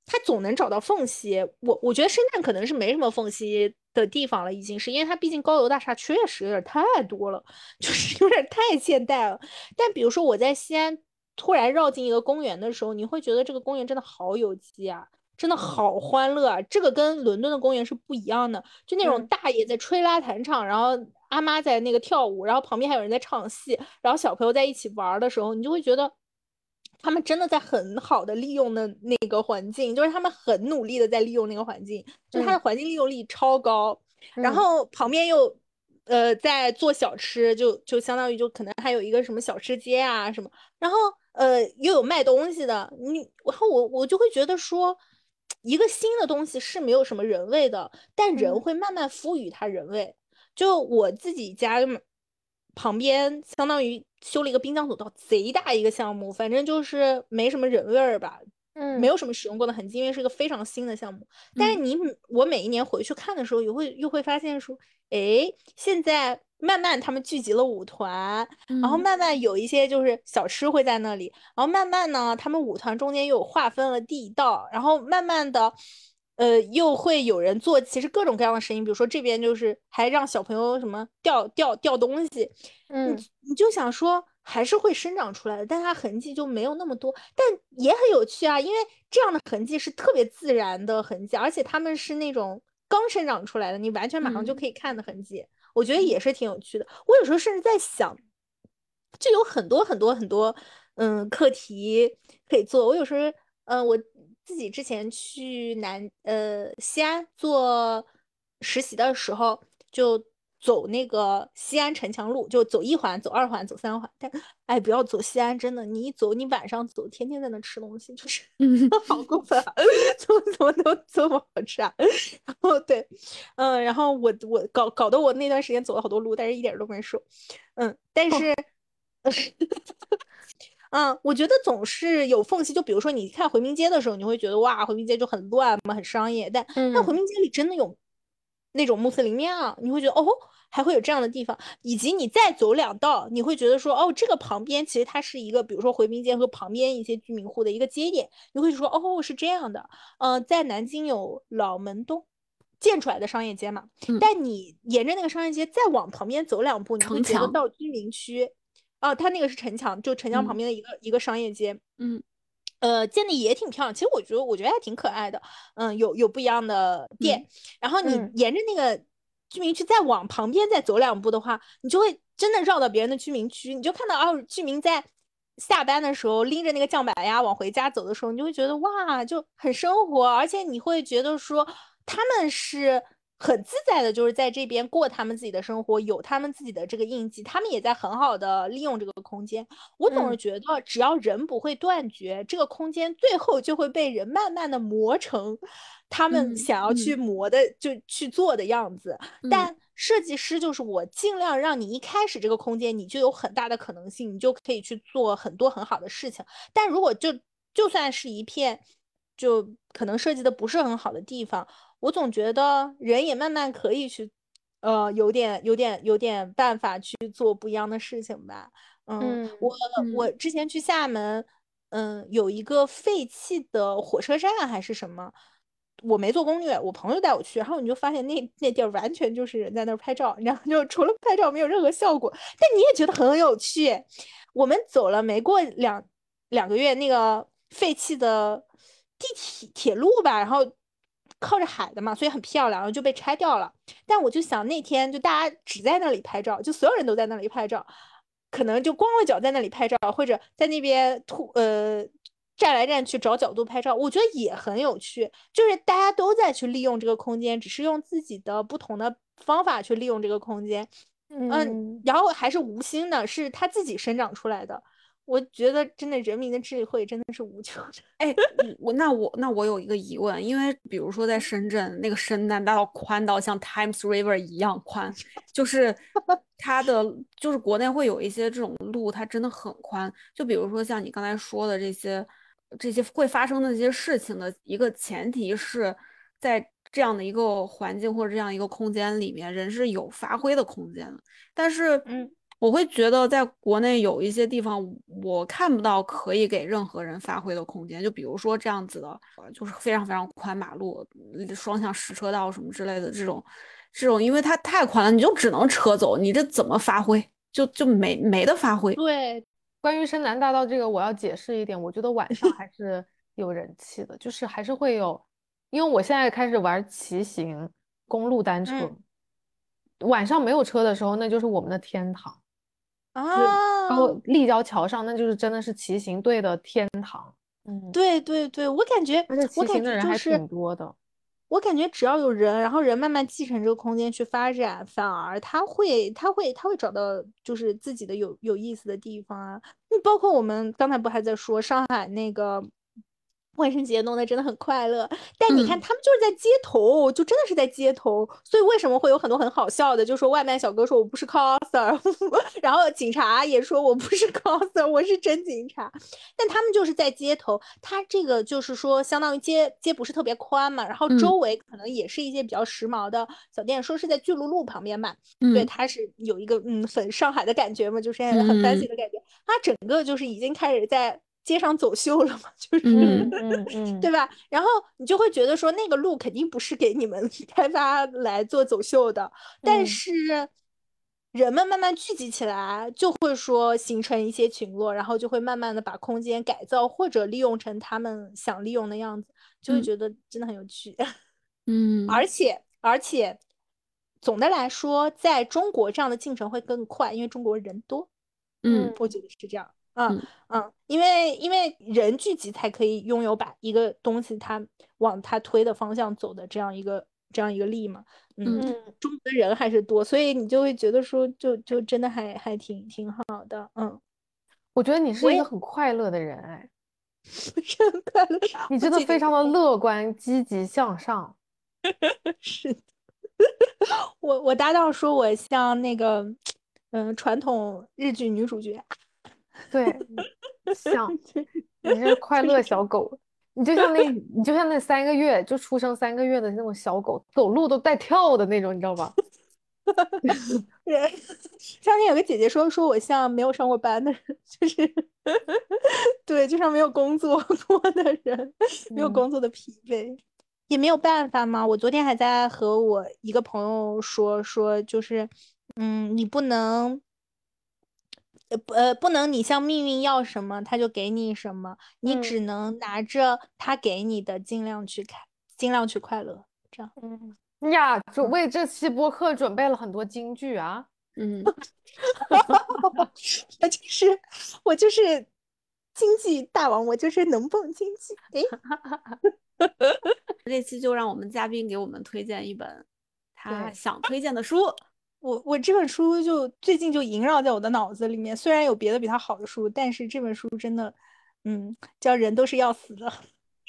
他总能找到缝隙。我我觉得深圳可能是没什么缝隙，的地方了，已经是因为它毕竟高楼大厦确实有点太多了，(laughs) 就是有点太现代了。但比如说我在西安突然绕进一个公园的时候，你会觉得这个公园真的好有机啊，真的好欢乐啊！这个跟伦敦的公园是不一样的，就那种大爷在吹拉弹唱，然后阿妈在那个跳舞，然后旁边还有人在唱戏，然后小朋友在一起玩的时候，你就会觉得。他们真的在很好的利用的那个环境，就是他们很努力的在利用那个环境，就它的环境利用率超高。然后旁边又，呃，在做小吃，就就相当于就可能还有一个什么小吃街啊什么，然后呃又有卖东西的，你然后我我就会觉得说，一个新的东西是没有什么人味的，但人会慢慢赋予它人味。就我自己家旁边，相当于。修了一个滨江走道，贼大一个项目，反正就是没什么人味儿吧，嗯，没有什么使用过的痕迹，因为是个非常新的项目。但是你我每一年回去看的时候，也会又会发现说，哎，现在慢慢他们聚集了舞团，然后慢慢有一些就是小吃会在那里，然后慢慢呢，他们舞团中间又划分了地道，然后慢慢的。呃，又会有人做，其实各种各样的声音，比如说这边就是还让小朋友什么掉掉掉东西，嗯，你就想说还是会生长出来的，但它痕迹就没有那么多，但也很有趣啊，因为这样的痕迹是特别自然的痕迹，而且他们是那种刚生长出来的，你完全马上就可以看的痕迹，我觉得也是挺有趣的。我有时候甚至在想，就有很多很多很多嗯课题可以做，我有时候嗯我。自己之前去南呃西安做实习的时候，就走那个西安城墙路，就走一环、走二环、走三环。但哎，不要走西安，真的，你一走，你晚上走，天天在那吃东西，就是 (laughs) 好过分啊，(laughs) 怎么怎么都这么好吃啊！(laughs) 然后对，嗯，然后我我搞搞得我那段时间走了好多路，但是一点都没瘦。嗯，但是。嗯，我觉得总是有缝隙。就比如说，你看回民街的时候，你会觉得哇，回民街就很乱嘛，很商业。但但回民街里真的有那种穆斯林庙，你会觉得哦，还会有这样的地方。以及你再走两道，你会觉得说哦，这个旁边其实它是一个，比如说回民街和旁边一些居民户的一个接点。你会说哦，是这样的。嗯，在南京有老门东建出来的商业街嘛？但你沿着那个商业街再往旁边走两步，你会觉得到居民区。哦，它那个是城墙，就城墙旁边的一个一个商业街，嗯，呃，建的也挺漂亮。其实我觉得，我觉得还挺可爱的，嗯，有有不一样的店。然后你沿着那个居民区再往旁边再走两步的话，你就会真的绕到别人的居民区，你就看到哦，居民在下班的时候拎着那个酱板鸭往回家走的时候，你就会觉得哇，就很生活，而且你会觉得说他们是。很自在的，就是在这边过他们自己的生活，有他们自己的这个印记，他们也在很好的利用这个空间。我总是觉得，只要人不会断绝，这个空间最后就会被人慢慢的磨成他们想要去磨的，就去做的样子。但设计师就是我，尽量让你一开始这个空间，你就有很大的可能性，你就可以去做很多很好的事情。但如果就就算是一片，就可能设计的不是很好的地方。我总觉得人也慢慢可以去，呃，有点、有点、有点办法去做不一样的事情吧。嗯，我我之前去厦门，嗯，有一个废弃的火车站还是什么，我没做攻略，我朋友带我去，然后你就发现那那地儿完全就是人在那儿拍照，然后 (laughs) 就除了拍照没有任何效果，但你也觉得很有趣。我们走了没过两两个月，那个废弃的地铁铁路吧，然后。靠着海的嘛，所以很漂亮，然后就被拆掉了。但我就想那天就大家只在那里拍照，就所有人都在那里拍照，可能就光着脚在那里拍照，或者在那边突呃站来站去找角度拍照，我觉得也很有趣。就是大家都在去利用这个空间，只是用自己的不同的方法去利用这个空间。嗯，然后还是无心的，是他自己生长出来的。我觉得真的人民的智慧真的是无穷的。哎，我那我那我有一个疑问，因为比如说在深圳，那个深南大道宽到像 Times River 一样宽，就是 (laughs) 它的就是国内会有一些这种路，它真的很宽。就比如说像你刚才说的这些这些会发生的这些事情的一个前提是在这样的一个环境或者这样一个空间里面，人是有发挥的空间的。但是，嗯。我会觉得在国内有一些地方，我看不到可以给任何人发挥的空间。就比如说这样子的，呃就是非常非常宽马路、双向十车道什么之类的这种，这种因为它太宽了，你就只能车走，你这怎么发挥？就就没没得发挥。对，关于深南大道这个，我要解释一点，我觉得晚上还是有人气的，就是还是会有，因为我现在开始玩骑行公路单车，嗯晚上没有车的时候，那就是我们的天堂。啊，然后立交桥上，那就是真的是骑行队的天堂。嗯，对对对，我感觉而且骑我感行的人还挺多的。我感觉只要有人，然后人慢慢继承这个空间去发展，反而他会他会他会找到就是自己的有有意思的地方啊。你包括我们刚才不还在说上海那个万圣节弄得真的很快乐，但你看嗯他们就是在街头，就真的是在街头。所以为什么会有很多很好笑的？就说外卖小哥说我不是 coser，(laughs) 然后警察也说我不是 coser，我是真警察。但他们就是在街头，他这个就是说，相当于街街不是特别宽嘛，然后嗯周围可能也是一些比较时髦的小店，说是在巨鹿路旁边嘛，对，嗯它是有一个嗯很上海的感觉嘛，就是很 fancy 嗯的感觉，它整个就是已经开始在街上走秀了嘛，(laughs) 就是。嗯嗯嗯，(laughs) 对吧？然后你就会觉得说，那个路肯定不是给你们 (laughs) 开发来做走秀的，但嗯是人们慢慢聚集起来，就会说形成一些群落，然后就会慢慢的把空间改造或者利用成他们想利用的样子，就会嗯觉得真的很有趣。嗯，而且而且，总的来说，在中国这样的进程会更快，因为中国人多，嗯我觉得是这样。嗯嗯嗯，因为因为人聚集才可以拥有把一个东西它往它推的方向走的这样一个这样一个力嘛。嗯，嗯中国的人还是多，所以你就会觉得说就就真的还还挺挺好的。嗯，我觉得你是一个很快乐的人，哎，(laughs) 不是很快乐。你真的非常的乐观、积极向上。(laughs) 是的，(laughs) 我我搭档说我像那个嗯传统日剧女主角。(laughs) 对，像 (laughs) 你是快乐小狗，你就像那，(laughs) 你就像那三个月就出生三个月的那种小狗，走路都带跳的那种，你知道吧？人，上天有个姐姐说说我像没有上过班的人，就是对，就像没有工作过的人，没有嗯工作的疲惫，也没有办法嘛。我昨天还在和我一个朋友说说，就是嗯，你不能。呃不呃，不能你向命运要什么，他就给你什么，你嗯只能拿着他给你的，尽量去开，尽量去快乐，这样。嗯呀，准为这期播客准备了很多金句啊。嗯，(laughs) (laughs) 我就是我就是经济大王，我就是能蹦经济。哎，(laughs) 这期就让我们嘉宾给我们推荐一本他想推荐的书。我我这本书就最近就萦绕在我的脑子里面，虽然有别的比它好的书，但是这本书真的，嗯，叫人都是要死的。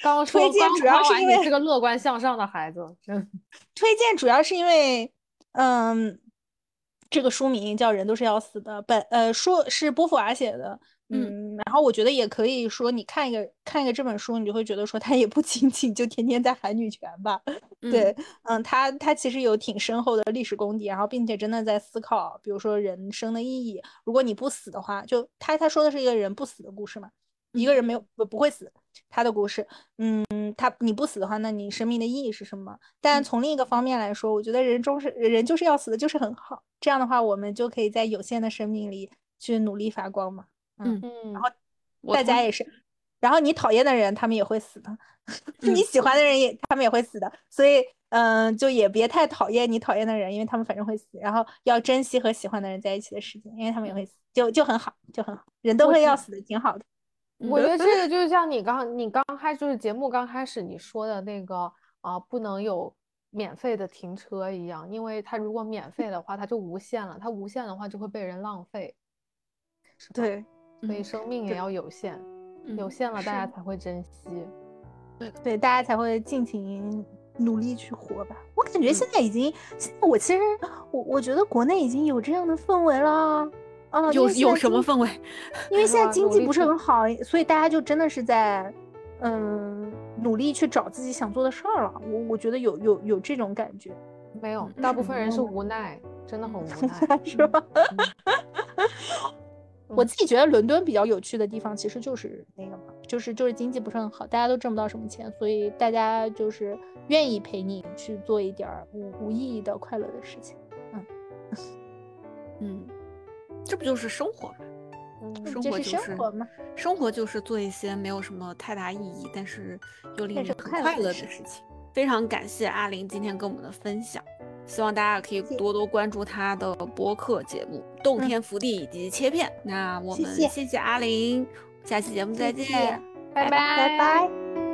刚 (laughs) 推荐主要是因为夸完你是个乐观向上的孩子，真推荐主要是因为，嗯，这个书名叫《人都是要死的》，本呃书是波伏娃写的，嗯，然后我觉得也可以说，你看一个看一个这本书，你就会觉得说，他也不仅仅就天天在喊女权吧，(laughs) 对，嗯，他他其实有挺深厚的历史功底，然后并且真的在思考，比如说人生的意义。如果你不死的话，就他他说的是一个人不死的故事嘛，一个人没有不不会死，他的故事，嗯，他你不死的话，那你生命的意义是什么？但从另一个方面来说，我觉得人终是人就是要死的，就是很好。这样的话，我们就可以在有限的生命里去努力发光嘛。嗯嗯然后大家也是，然后你讨厌的人，他们也会死的；(laughs) 你嗯喜欢的人也，他们也会死的。所以，嗯、就也别太讨厌你讨厌的人，因为他们反正会死。然后要珍惜和喜欢的人在一起的时间，因为他们也会死，就就很好，就很好。人都会要死的，挺好的。我觉得这个 (laughs) 就是像你刚你刚开就是节目刚开始你说的那个啊、不能有免费的停车一样，因为它如果免费的话，它就无限了，它无限的话就会被人浪费，对所以嗯生命也要有限，有嗯限了大家才会珍惜。对对，大家才会尽情努力去活吧。我感觉嗯现在已经，现在我其实我我觉得国内已经有这样的氛围了。啊，有有什么氛围？因为现在 (laughs) 经济不是很好，所以大家就真的是在，嗯，努力去找自己想做的事儿了。我我觉得有有有这种感觉，没有，嗯大部分人是嗯无奈，真的很无奈。(laughs) 是吧？嗯 (laughs) 我自己觉得伦敦比较有趣的地方，其实就是那个嘛，就是就是经济不是很好，大家都挣不到什么钱，所以大家就是愿意陪你去做一点无无意义的快乐的事情。嗯 (laughs) 嗯，这不就是生活吗？生活就是是生活嘛。生活就是做一些没有什么太大意义，但是又令人很快乐的事情。非常感谢阿玲今天跟我们的分享，希望大家可以多多关注她的播客节目《洞嗯天福地》以及切片。那我们谢谢阿玲，下期节目再见。谢谢拜拜拜。